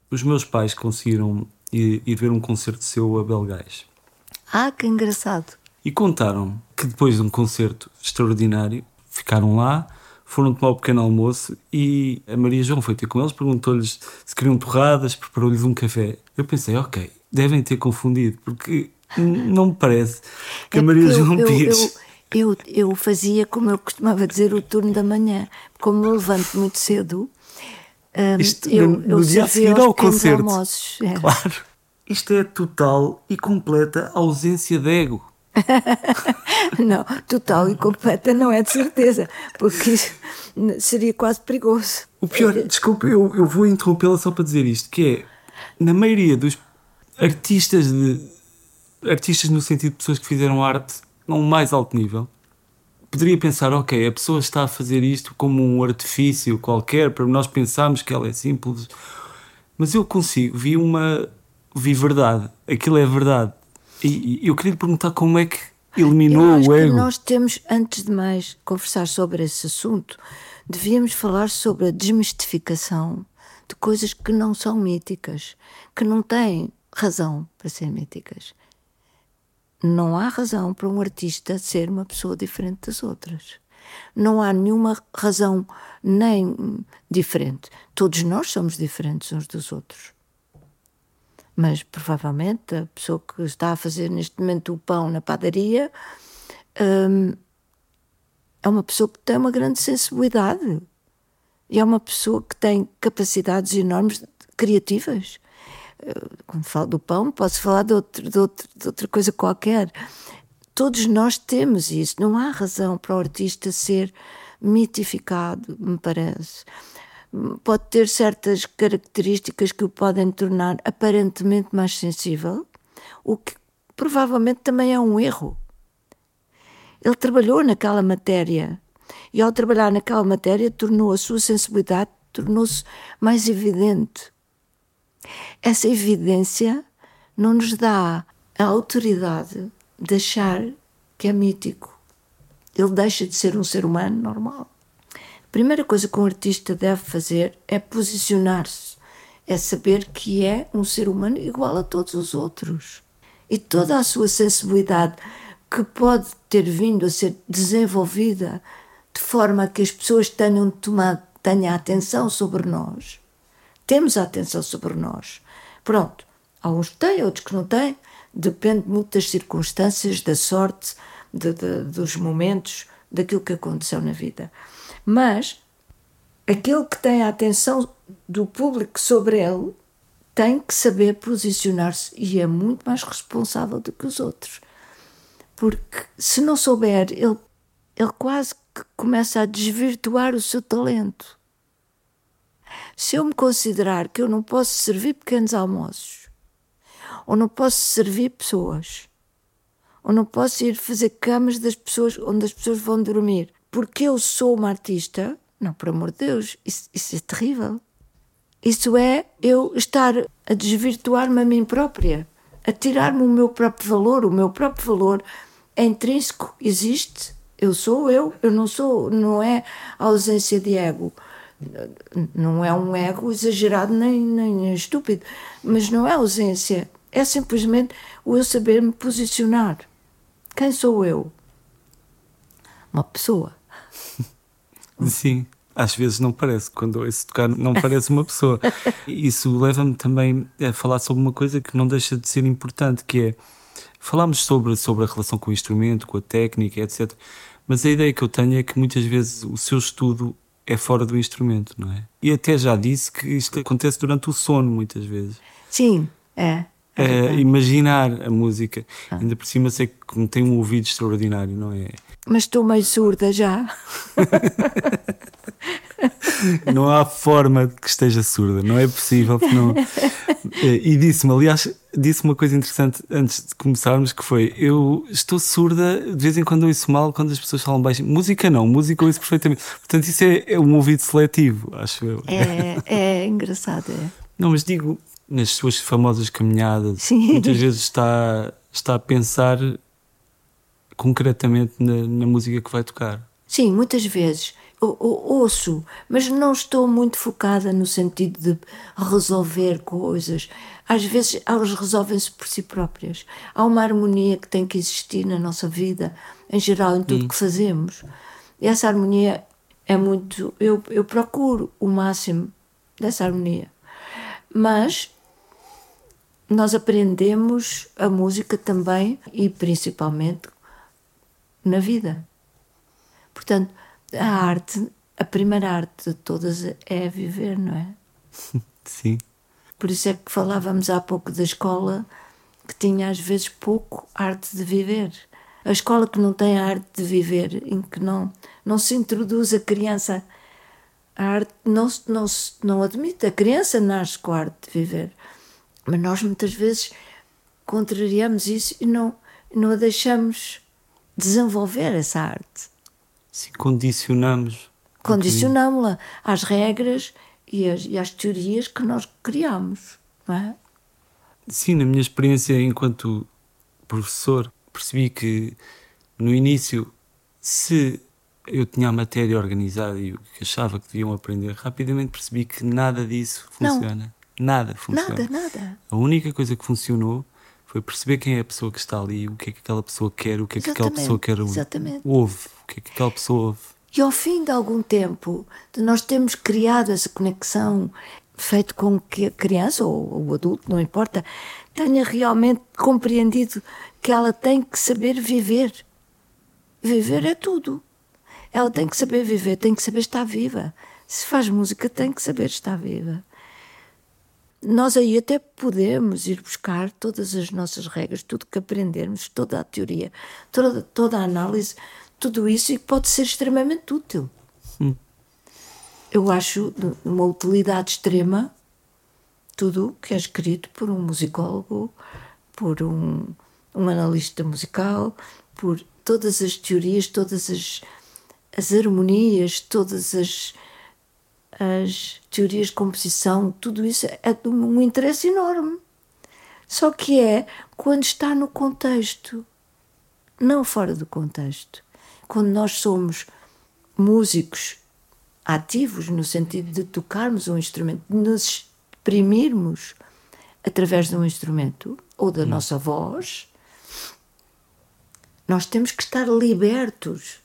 os meus pais conseguiram ir, ir ver um concerto seu a Belgais. Ah, que engraçado. E contaram que depois de um concerto extraordinário, ficaram lá, foram tomar o pequeno almoço e a Maria João foi ter com eles, perguntou-lhes se queriam torradas, preparou-lhes um café. Eu pensei, ok, devem ter confundido, porque não me parece que É a Maria João eu, Pires. eu, eu, eu fazia, como eu costumava dizer, o turno da manhã. Como eu levanto muito cedo, hum, Isto eu, no- eu no dia a seguir ao concerto. almoços. É. Claro. Isto é total e completa ausência de ego. Não, total e completa não é de certeza, porque isso seria quase perigoso. O pior, desculpa, eu, eu vou interrompê-la só para dizer isto, que é, na maioria dos artistas de artistas no sentido de pessoas que fizeram arte a um mais alto nível, poderia pensar, ok, a pessoa está a fazer isto como um artifício qualquer, para nós pensarmos que ela é simples, mas eu consigo, vi uma, vi verdade, aquilo é verdade. E, e eu queria lhe perguntar como é que eliminou o ego. nós temos, antes de mais conversar sobre esse assunto, devíamos falar sobre a desmistificação de coisas que não são míticas, que não têm razão para ser míticas. Não há razão para um artista ser uma pessoa diferente das outras. Não há nenhuma razão nem diferente. Todos nós somos diferentes uns dos outros. Mas provavelmente a pessoa que está a fazer neste momento o pão na padaria hum, é uma pessoa que tem uma grande sensibilidade e é uma pessoa que tem capacidades enormes criativas. Eh, Quando falo do pão, posso falar de, outro, de, outro, de outra coisa qualquer. Todos nós temos isso. Não há razão para o artista ser mitificado, me parece. Pode ter certas características que o podem tornar aparentemente mais sensível, o que provavelmente também é um erro. Ele trabalhou naquela matéria e, ao trabalhar naquela matéria, tornou a sua sensibilidade tornou-se mais evidente. Essa evidência não nos dá a autoridade de achar que é mítico. Ele deixa de ser um ser humano normal. Primeira coisa que um artista deve fazer é posicionar-se, é saber que é um ser humano igual a todos os outros. E toda a sua sensibilidade, que pode ter vindo a ser desenvolvida de forma a que as pessoas tenham tomado, tenham atenção sobre nós, temos a atenção sobre nós. Pronto, há uns que têm, outros que não têm, depende muito das circunstâncias, da sorte, de, de, dos momentos, daquilo que aconteceu na vida. Mas aquele que tem a atenção do público sobre ele tem que saber posicionar-se e é muito mais responsável do que os outros. Porque se não souber, ele, ele quase que começa a desvirtuar o seu talento. Se eu me considerar que eu não posso servir pequenos almoços, ou não posso servir pessoas, ou não posso ir fazer camas das pessoas onde as pessoas vão dormir, porque eu sou uma artista, não, por amor de Deus, isso, isso é terrível. Isso é eu estar a desvirtuar-me a mim própria, a tirar-me o meu próprio valor. O meu próprio valor é intrínseco, existe. Eu sou eu, eu não sou, não é ausência de ego. Não é um ego exagerado nem, nem estúpido, mas não é ausência, é simplesmente o eu saber me posicionar. Quem sou eu? Uma pessoa. Sim, às vezes não parece. Quando ouço tocar, não parece uma pessoa. Isso leva-me também a falar sobre uma coisa que não deixa de ser importante, que é falámos sobre, sobre a relação com o instrumento, com a técnica, etc. Mas a ideia que eu tenho é que muitas vezes o seu estudo é fora do instrumento, não é? E até já disse que isto acontece durante o sono, muitas vezes. Sim, é. É, imaginar a música. Ainda por cima sei que tem um ouvido extraordinário, não é? Mas estou meio surda já. Não há forma de que esteja surda, não é possível. Não... E disse-me, aliás, disse uma coisa interessante antes de começarmos: que foi eu estou surda, de vez em quando ouço mal quando as pessoas falam baixo. Música não, música ouço perfeitamente. Portanto, isso é, é um ouvido seletivo, acho eu. É, é engraçado, é. Não, mas digo, nas suas famosas caminhadas, Sim. muitas vezes está, está a pensar concretamente na, na música que vai tocar. Sim, muitas vezes ouço, mas não estou muito focada no sentido de resolver coisas. Às vezes elas resolvem-se por si próprias. Há uma harmonia que tem que existir na nossa vida, em geral, em tudo hum. que fazemos. E essa harmonia é muito. Eu, eu procuro o máximo dessa harmonia. Mas nós aprendemos a música também e principalmente na vida. Portanto, a arte, a primeira arte de todas é viver, não é? Sim. Por isso é que falávamos há pouco da escola que tinha às vezes pouco arte de viver. A escola que não tem a arte de viver, em que não, não se introduz a criança, a arte não, não, não admite, a criança nasce com a arte de viver. Mas nós muitas vezes contrariamos isso e não, não a deixamos desenvolver essa arte. Sim, condicionamos. Condicionamos-la às regras e às, e às teorias que nós criamos, não é? Sim, na minha experiência enquanto professor, percebi que no início, se eu tinha a matéria organizada e o que achava que deviam aprender, rapidamente percebi que nada disso funciona. Não. Nada funciona. Nada, nada. A única coisa que funcionou foi perceber quem é a pessoa que está ali, o que é que aquela pessoa quer, o que é que aquela pessoa quer Exatamente. ouve, o que é que aquela pessoa ouve. E ao fim de algum tempo, de nós termos criado essa conexão, feito com que a criança ou o adulto, não importa, tenha realmente compreendido que ela tem que saber viver. Viver é tudo. Ela tem que saber viver, tem que saber estar viva. Se faz música, tem que saber estar viva. Nós aí até podemos ir buscar todas as nossas regras, tudo que aprendermos, toda a teoria, toda, toda a análise, tudo isso e pode ser extremamente útil. Hum. Eu acho uma utilidade extrema tudo que é escrito por um musicólogo, por um, um analista musical, por todas as teorias, todas as, as harmonias, todas as as teorias de composição, tudo isso é de um interesse enorme. Só que é quando está no contexto, não fora do contexto. Quando nós somos músicos ativos, no sentido de tocarmos um instrumento, de nos exprimirmos através de um instrumento ou da hum. nossa voz, nós temos que estar libertos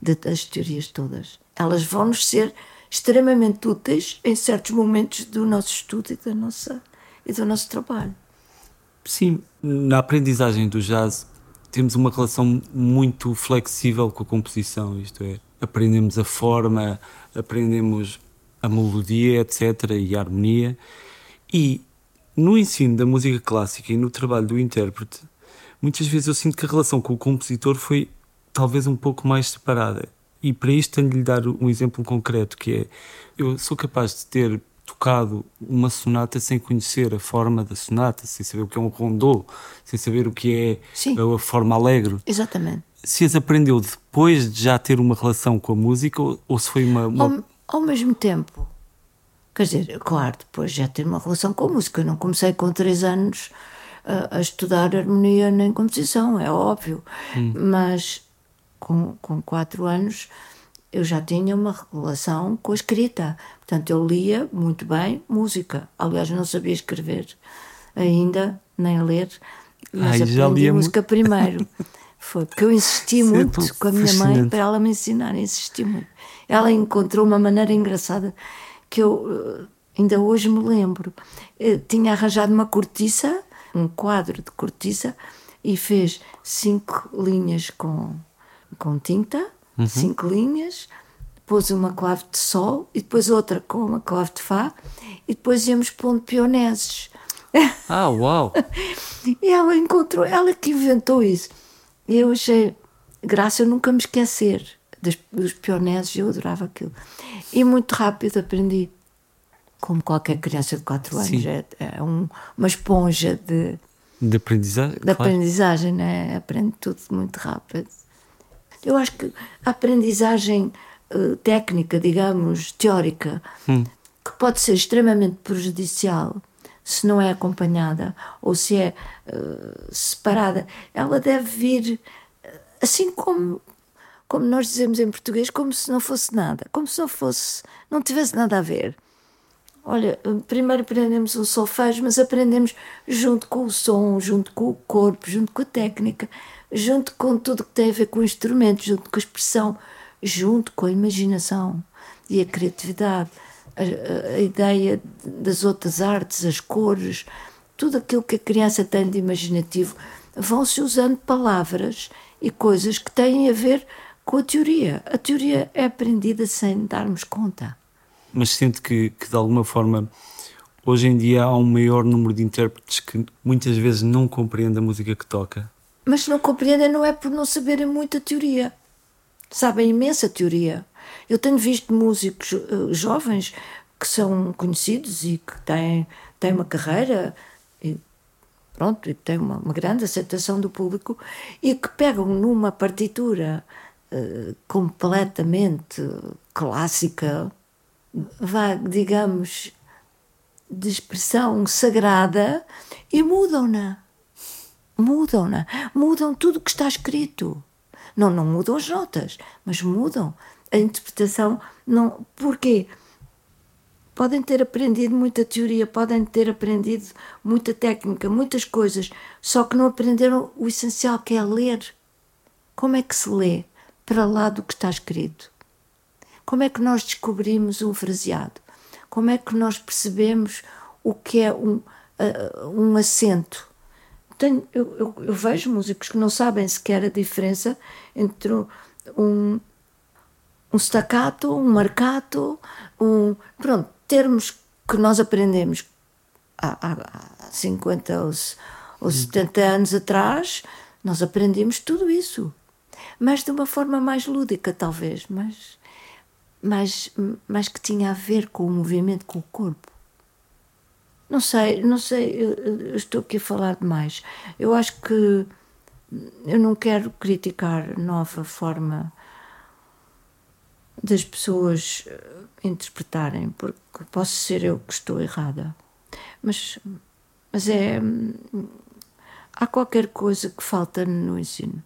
das teorias todas. Elas vão nos ser extremamente úteis em certos momentos do nosso estudo e, da nossa, e do nosso trabalho. Sim, na aprendizagem do jazz temos uma relação muito flexível com a composição, isto é, aprendemos a forma, aprendemos a melodia, etc., e a harmonia. E no ensino da música clássica e no trabalho do intérprete, muitas vezes eu sinto que a relação com o compositor foi talvez um pouco mais separada. E para isto tenho de lhe dar um exemplo concreto, que é, eu sou capaz de ter tocado uma sonata sem conhecer a forma da sonata, sem saber o que é um rondô, sem saber o que é Sim. a forma alegre. Exatamente. Se as aprendeu depois de já ter uma relação com a música ou, ou se foi uma... uma... Ao, ao, mesmo tempo. Quer dizer, claro, depois já ter uma relação com a música. Eu não comecei com três anos a, a estudar harmonia nem composição, é óbvio. Hum. Mas com, com quatro anos, eu já tinha uma relação com a escrita. Portanto, eu lia muito bem música. Aliás, não sabia escrever ainda, nem ler, mas Ai, aprendi música primeiro. Foi porque eu insisti Isso muito é com a minha mãe para ela me ensinar, insisti muito. Ela encontrou uma maneira engraçada que eu eh, ainda hoje me lembro. Eu eh, tinha arranjado uma cortiça, um quadro de cortiça, e fez cinco linhas com com tinta, uhum. cinco linhas, pôs uma clave de sol e depois outra com uma clave de fá e depois íamos pondo pioneses. Ah, uau! e ela encontrou, ela que inventou isso. E eu achei graça eu nunca me esquecer dos, dos pioneses, eu adorava aquilo. E muito rápido aprendi, como qualquer criança de 4 anos, é, é um, uma esponja de, de aprendizagem. De claro. aprendizagem, né? aprende tudo muito rápido. Eu acho que a aprendizagem uh, técnica, digamos, teórica, hum. que pode ser extremamente prejudicial se não é acompanhada ou se é uh, separada, ela deve vir uh, assim como, como nós dizemos em português, como se não fosse nada, como se não fosse, não tivesse nada a ver. Olha, primeiro aprendemos o solfejo, mas aprendemos junto com o som, junto com o corpo, junto com a técnica, junto com tudo que tem a ver com o instrumento, junto com a expressão, junto com a imaginação e a criatividade, a, a ideia das outras artes, as cores, tudo aquilo que a criança tem de imaginativo, vão-se usando palavras e coisas que têm a ver com a teoria. A teoria é aprendida sem darmos conta mas sinto que, que de alguma forma hoje em dia há um maior número de intérpretes que muitas vezes não compreendem a música que toca. Mas não compreendem não é por não saberem muita teoria. Sabem imensa teoria. Eu tenho visto músicos uh, jovens que são conhecidos e que têm, têm uma carreira e pronto, e têm uma, uma grande aceitação do público e que pegam numa partitura uh, completamente clássica vá, digamos, de expressão sagrada e mudam-na. Mudam-na. Mudam tudo o que está escrito. Não, não mudam as notas, mas mudam a interpretação. Não, porquê? Podem ter aprendido muita teoria, podem ter aprendido muita técnica, muitas coisas, só que não aprenderam o essencial que é ler. Como é que se lê para lá do que está escrito? Como é que nós descobrimos um fraseado? Como é que nós percebemos o que é um, uh, um acento? Tenho, eu, eu, eu, vejo músicos que não sabem sequer a diferença entre um, um staccato, um marcato, um. Pronto, termos que nós aprendemos há, há 50 ou, ou 70 anos atrás, nós aprendemos tudo isso. Mas de uma forma mais lúdica, talvez. Mas mas, mas que tinha a ver com o movimento com o corpo. Não sei, não sei, eu, estou aqui a falar demais. Eu acho que eu não quero criticar nova forma das pessoas eh, interpretarem, porque posso ser eu que estou errada. Mas, mas é. Há qualquer coisa que falta no ensino.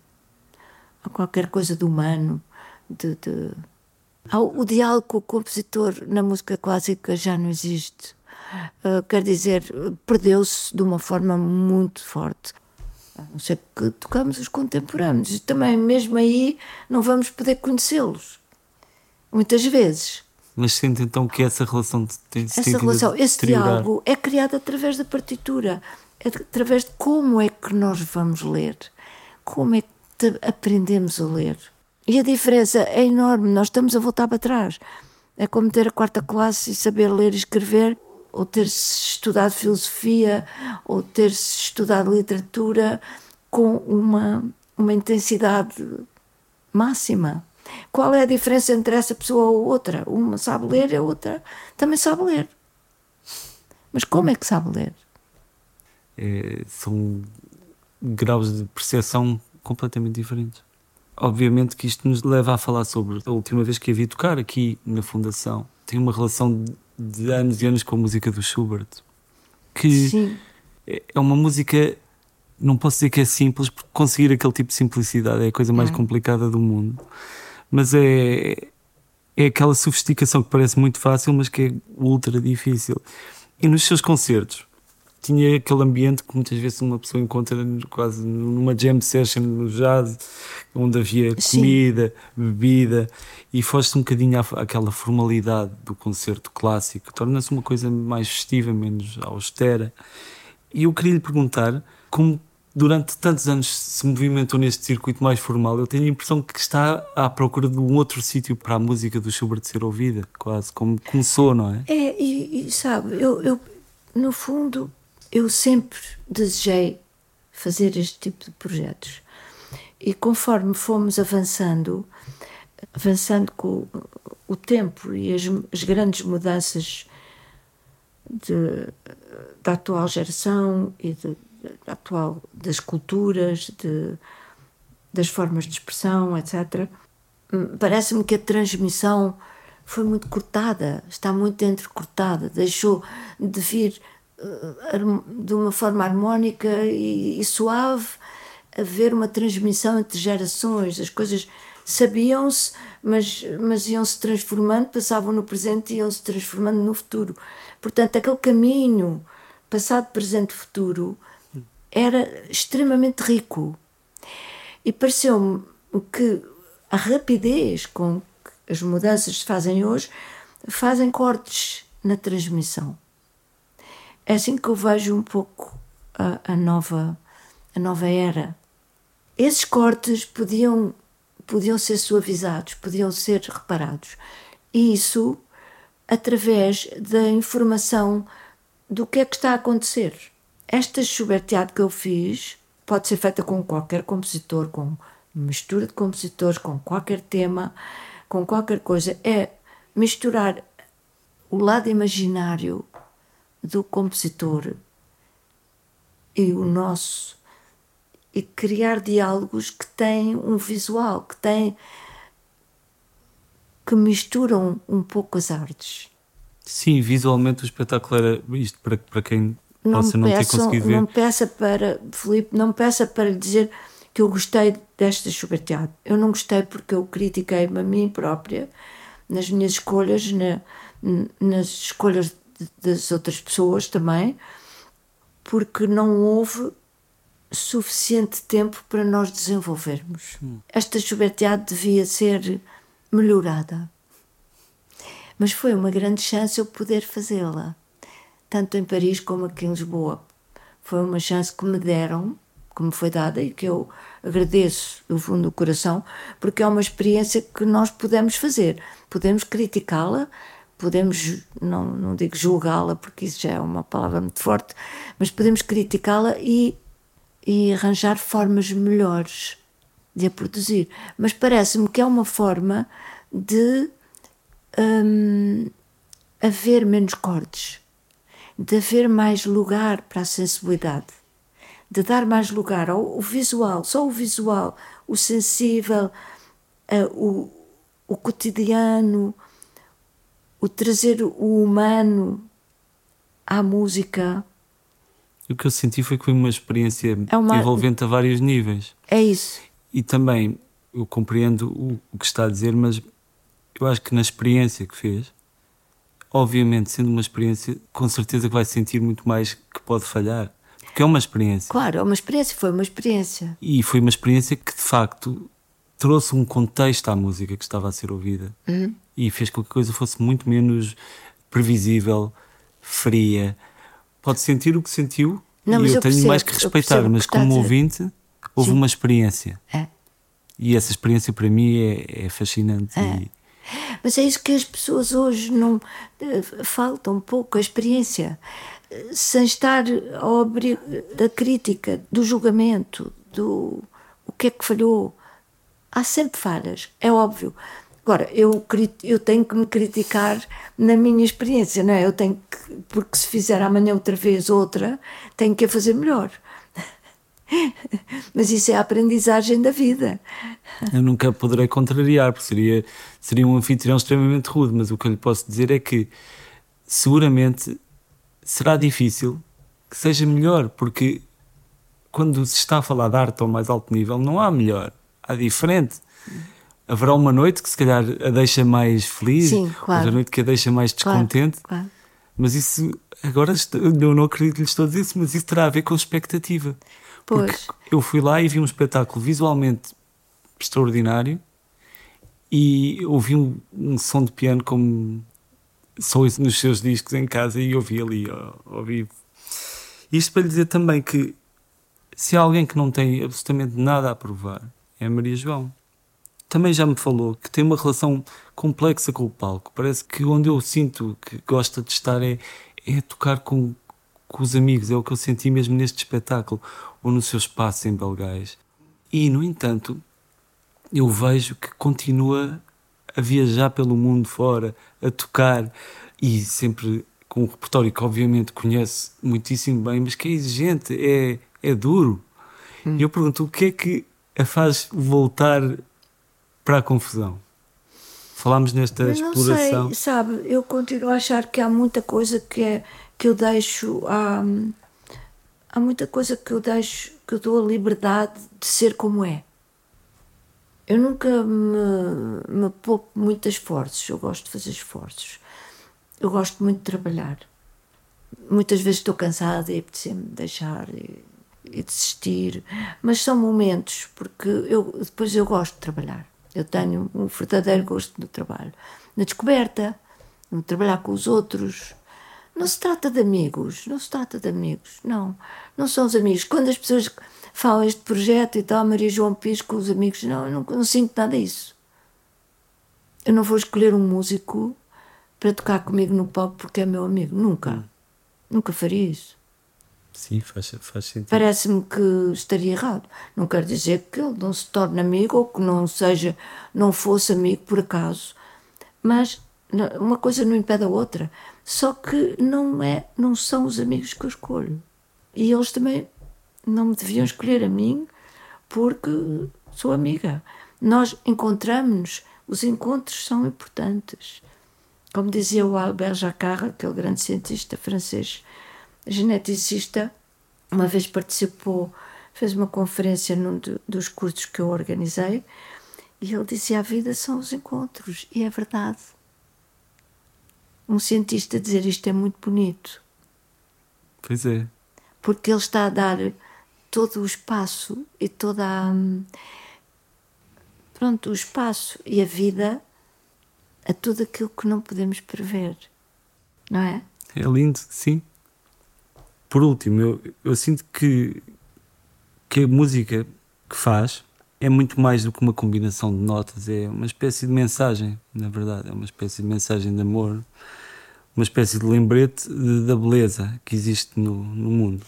Há qualquer coisa de humano, de, de o diálogo com o compositor na música clássica já não existe. Uh, quer dizer, perdeu-se de uma forma muito forte. A não ser que tocamos os contemporâneos. E também, mesmo aí, não vamos poder conhecê-los. Muitas vezes. Mas sente então que essa relação tem Essa relação, esse diálogo é criado através da partitura, é através de como é que nós vamos ler, como é que aprendemos a ler. E a diferença é enorme, nós estamos a voltar para trás. É como ter a quarta classe e saber ler e escrever, ou ter estudado filosofia, ou ter estudado literatura com uma, uma intensidade máxima. Qual é a diferença entre essa pessoa ou outra? Uma sabe ler a outra também sabe ler. Mas como é que sabe ler? É, são graus de percepção completamente diferentes. Obviamente que isto nos leva a falar sobre a última vez que a vi tocar aqui na Fundação. Tem uma relação de anos e anos com a música do Schubert, que Sim. é uma música, não posso dizer que é simples, porque conseguir aquele tipo de simplicidade é a coisa mais é. complicada do mundo, mas é, é aquela sofisticação que parece muito fácil, mas que é ultra difícil. E nos seus concertos, tinha aquele ambiente que muitas vezes uma pessoa encontra quase numa jam session no jazz, onde havia comida, Sim. bebida, e foste um bocadinho à, àquela formalidade do concerto clássico, torna-se uma coisa mais festiva, menos austera. E eu queria lhe perguntar como durante tantos anos se movimentou neste circuito mais formal, eu tenho a impressão que está à procura de um outro sítio para a música do Schubert ser ouvida, quase como começou, não é? É, e, e sabe, eu, eu no fundo eu sempre desejei fazer este tipo de projetos. E conforme fomos avançando, avançando com o tempo e as, as grandes mudanças de, da atual geração e de, da atual das culturas, de, das formas de expressão, etc. Parece-me que a transmissão foi muito cortada, está muito entrecortada, deixou de vir de uma forma harmónica e, e suave haver uma transmissão entre gerações, as coisas sabiam-se, mas, mas iam-se transformando, passavam no presente e iam-se transformando no futuro. Portanto, aquele caminho passado, presente, futuro era extremamente rico. E pareceu-me que a rapidez com que as mudanças se fazem hoje fazem cortes na transmissão. É assim que eu vejo um pouco a, a nova, a nova era. Esses cortes podiam, podiam ser suavizados, podiam ser reparados. E isso através da informação do que é que está a acontecer. Esta Schubertiade que eu fiz pode ser feita com qualquer compositor, com mistura de compositores, com qualquer tema, com qualquer coisa. É misturar o lado imaginário do compositor e o nosso e criar diálogos que têm um visual, que têm que misturam um pouco as artes. Sim, visualmente o espetáculo era isto para, para quem não possa não ter conseguido ver. Não peça para, Filipe, não peça para lhe dizer que eu gostei desta chubateada. Eu não gostei porque eu critiquei-me a mim própria nas minhas escolhas, na, nas escolhas das outras pessoas também, porque não houve suficiente tempo para nós desenvolvermos. Hum. Esta chubateada devia ser melhorada. Mas foi uma grande chance eu poder fazê-la, tanto em Paris como aqui em Lisboa. Foi uma chance que me deram, que me foi dada e que eu agradeço do fundo do coração, porque é uma experiência que nós podemos fazer. Podemos criticá-la, podemos, não, não digo julgá-la, porque isso já é uma palavra muito forte, mas podemos criticá-la e, e arranjar formas melhores de a produzir. Mas parece-me que é uma forma de hum, haver menos cortes, de haver mais lugar para a sensibilidade, de dar mais lugar ao, ao visual, só o visual, o sensível, uh, o, o cotidiano, o trazer o humano à música. O que eu senti foi que foi uma experiência é uma... envolvente a vários níveis. É isso. E também eu compreendo o, o que está a dizer, mas eu acho que na experiência que fez, obviamente, sendo uma experiência, com certeza que vai sentir muito mais que pode falhar. Porque é uma experiência. Claro, é uma experiência, foi uma experiência. E foi uma experiência que, de facto, trouxe um contexto à música que estava a ser ouvida uhum. E fez com que a coisa fosse muito menos previsível, fria. Pode sentir o que sentiu Não, e eu, eu tenho percebo, mais que respeitar, mas como ouvinte, houve Sim. uma experiência. É. E essa experiência para mim é, é fascinante. É. E, mas é isso que as pessoas hoje não. Eh, falta um pouco a experiência. Sem estar ao abrigo da crítica, do julgamento, do o que é que falhou. Há sempre falhas, é óbvio. Agora, eu, eu tenho que me criticar na minha experiência, não é? Eu tenho que, porque se fizer amanhã outra vez outra, tenho que a fazer melhor. Mas isso é a aprendizagem da vida. Eu nunca poderei contrariar, porque seria, seria um anfitrião extremamente rude, mas o que eu lhe posso dizer é que seguramente será difícil que seja melhor, porque quando se está a falar de arte ao mais alto nível, não há melhor, há diferente. Haverá uma noite que se calhar a deixa mais feliz, Sim, claro. outra noite que a deixa mais descontente. Claro, claro. Mas isso, agora eu não acredito que lhe estou a dizer isso, mas isso terá a ver com expectativa. Pois. Porque eu fui lá e vi um espetáculo visualmente extraordinário e ouvi um, um som de piano como só nos seus discos em casa e ouvi ali ao, ao vivo. Isto para lhe dizer também que se há alguém que não tem absolutamente nada a provar é a Maria João. Também já me falou que tem uma relação complexa com o palco. Parece que onde eu sinto que gosta de estar é, é tocar com, com os amigos. É o que eu senti mesmo neste espetáculo ou no seu espaço em Belgais. E, no entanto, eu vejo que continua a viajar pelo mundo fora, a tocar e sempre com um repertório que obviamente conhece muitíssimo bem, mas que é exigente, é, é duro. Hum. E eu pergunto o que é que a faz voltar para a confusão? Falámos nesta eu exploração. Sei, sabe, eu continuo a achar que há muita coisa que, é, que eu deixo. Um, há muita coisa que eu deixo, que eu dou a liberdade de ser como é. Eu nunca me, me poupo muitos esforços, eu gosto de fazer esforços. Eu gosto muito de trabalhar. Muitas vezes estou cansada e apetece-me deixar e, e, desistir, mas são momentos, porque eu, depois eu gosto de trabalhar. Eu tenho um verdadeiro gosto no trabalho, na descoberta, no trabalhar com os outros. Não se trata de amigos, não se trata de amigos, não. Não são os amigos. Quando as pessoas falam este projeto e tal, Maria João Pires com os amigos, não, eu não, não sinto nada disso. Eu não vou escolher um músico para tocar comigo no palco porque é meu amigo. Nunca. Hum. Nunca faria isso. Sim, faz, faz sentido. Parece-me que estaria errado. Não quer dizer que ele não se torne amigo ou que não seja, não fosse amigo por acaso. Mas uma coisa não impede a outra. Só que não é, não são os amigos que eu escolho. E eles também não me deviam escolher a mim porque sou amiga. Nós encontramos-nos, os encontros são importantes. Como dizia o Albert Jacquard, aquele grande cientista francês, geneticista, uma vez participou, fez uma conferência num dos cursos que eu organizei, e ele dizia: A vida são os encontros, e é verdade. Um cientista dizer isto é muito bonito. Pois é. Porque ele está a dar todo o espaço e toda a. Pronto, o espaço e a vida a tudo aquilo que não podemos prever, não é? É lindo, sim. Por último, eu, eu sinto que, que a música que faz é muito mais do que uma combinação de notas, é uma espécie de mensagem, na verdade, é uma espécie de mensagem de amor, uma espécie de lembrete de, da beleza que existe no, no mundo.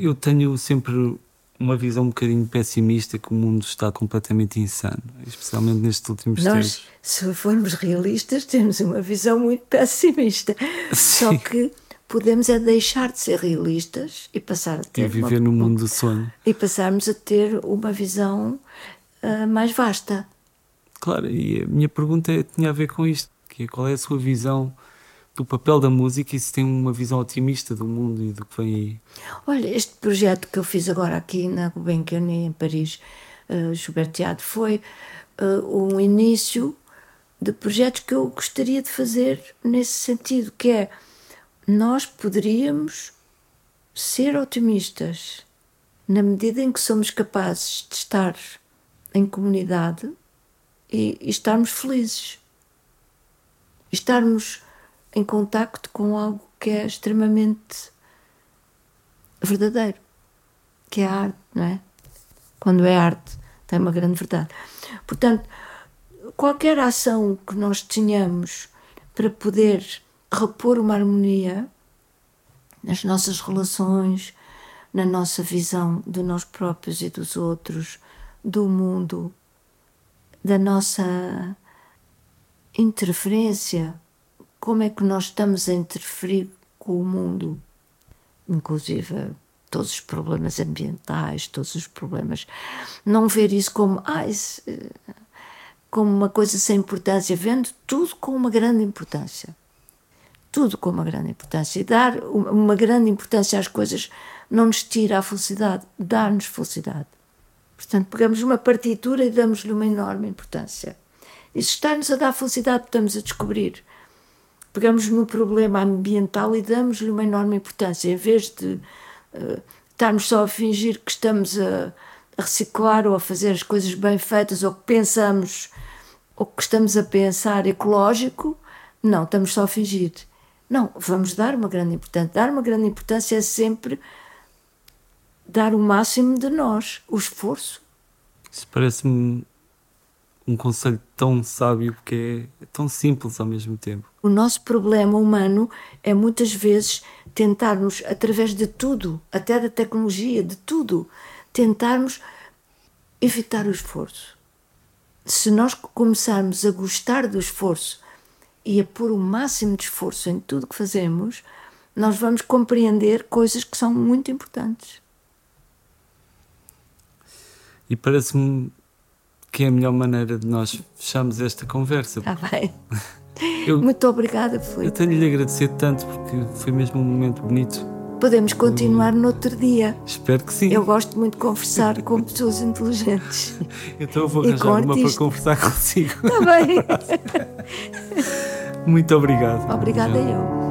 Eu tenho sempre uma visão um bocadinho pessimista que o mundo está completamente insano, especialmente nestes últimos Nós, tempos. se formos realistas, temos uma visão muito pessimista. Sim. Só que podemos é deixar de ser realistas e passar a ter. E viver uma, no mundo do sonho. E passarmos a ter uma visão uh, mais vasta. Claro, e a minha pergunta é, tinha a ver com isto: que é, qual é a sua visão do papel da música e se tem uma visão otimista do mundo e do que vem aí. Olha, este projeto que eu fiz agora aqui na Gulbenkian, em Paris, uh, Gilberto Teatro, foi uh, um início de projetos que eu gostaria de fazer nesse sentido, que é nós poderíamos ser otimistas na medida em que somos capazes de estar em comunidade e, e estarmos felizes. Estarmos em contacto com algo que é extremamente verdadeiro, que é a arte, não é? Quando é arte, tem uma grande verdade. Portanto, qualquer ação que nós tenhamos para poder repor uma harmonia nas nossas relações, na nossa visão de nós próprios e dos outros, do mundo, da nossa interferência como é que nós estamos a interferir com o mundo, inclusive todos os problemas ambientais, todos os problemas. Não ver isso como, ah, isso, como uma coisa sem importância, vendo tudo com uma grande importância. Tudo com uma grande importância. E dar uma grande importância às coisas não nos tira a felicidade, dá-nos felicidade. Portanto, pegamos uma partitura e damos-lhe uma enorme importância. E se está-nos a dar felicidade, estamos a descobrir pegamos no problema ambiental e damos-lhe uma enorme importância, em vez de uh, estarmos só a fingir que estamos a, a, reciclar ou a fazer as coisas bem feitas ou que pensamos ou que estamos a pensar ecológico, não, estamos só a fingir. Não, vamos dar uma grande importância. Dar uma grande importância é sempre dar o máximo de nós, o esforço. Isso parece-me um conselho tão sábio porque é tão simples ao mesmo tempo. O nosso problema humano é muitas vezes tentarmos, através de tudo, até da tecnologia, de tudo, tentarmos evitar o esforço. Se nós começarmos a gostar do esforço e a pôr o máximo de esforço em tudo que fazemos, nós vamos compreender coisas que são muito importantes. E parece-me que é a melhor maneira de nós fecharmos esta conversa. Está bem. Eu, Muito obrigada, Filipe. Eu tenho-lhe agradecer tanto porque foi mesmo um momento bonito Podemos continuar no outro dia. Espero que sim. Eu gosto muito de conversar com pessoas inteligentes. Então eu vou arranjar uma para conversar consigo. Está bem. Muito obrigado. Obrigada eu.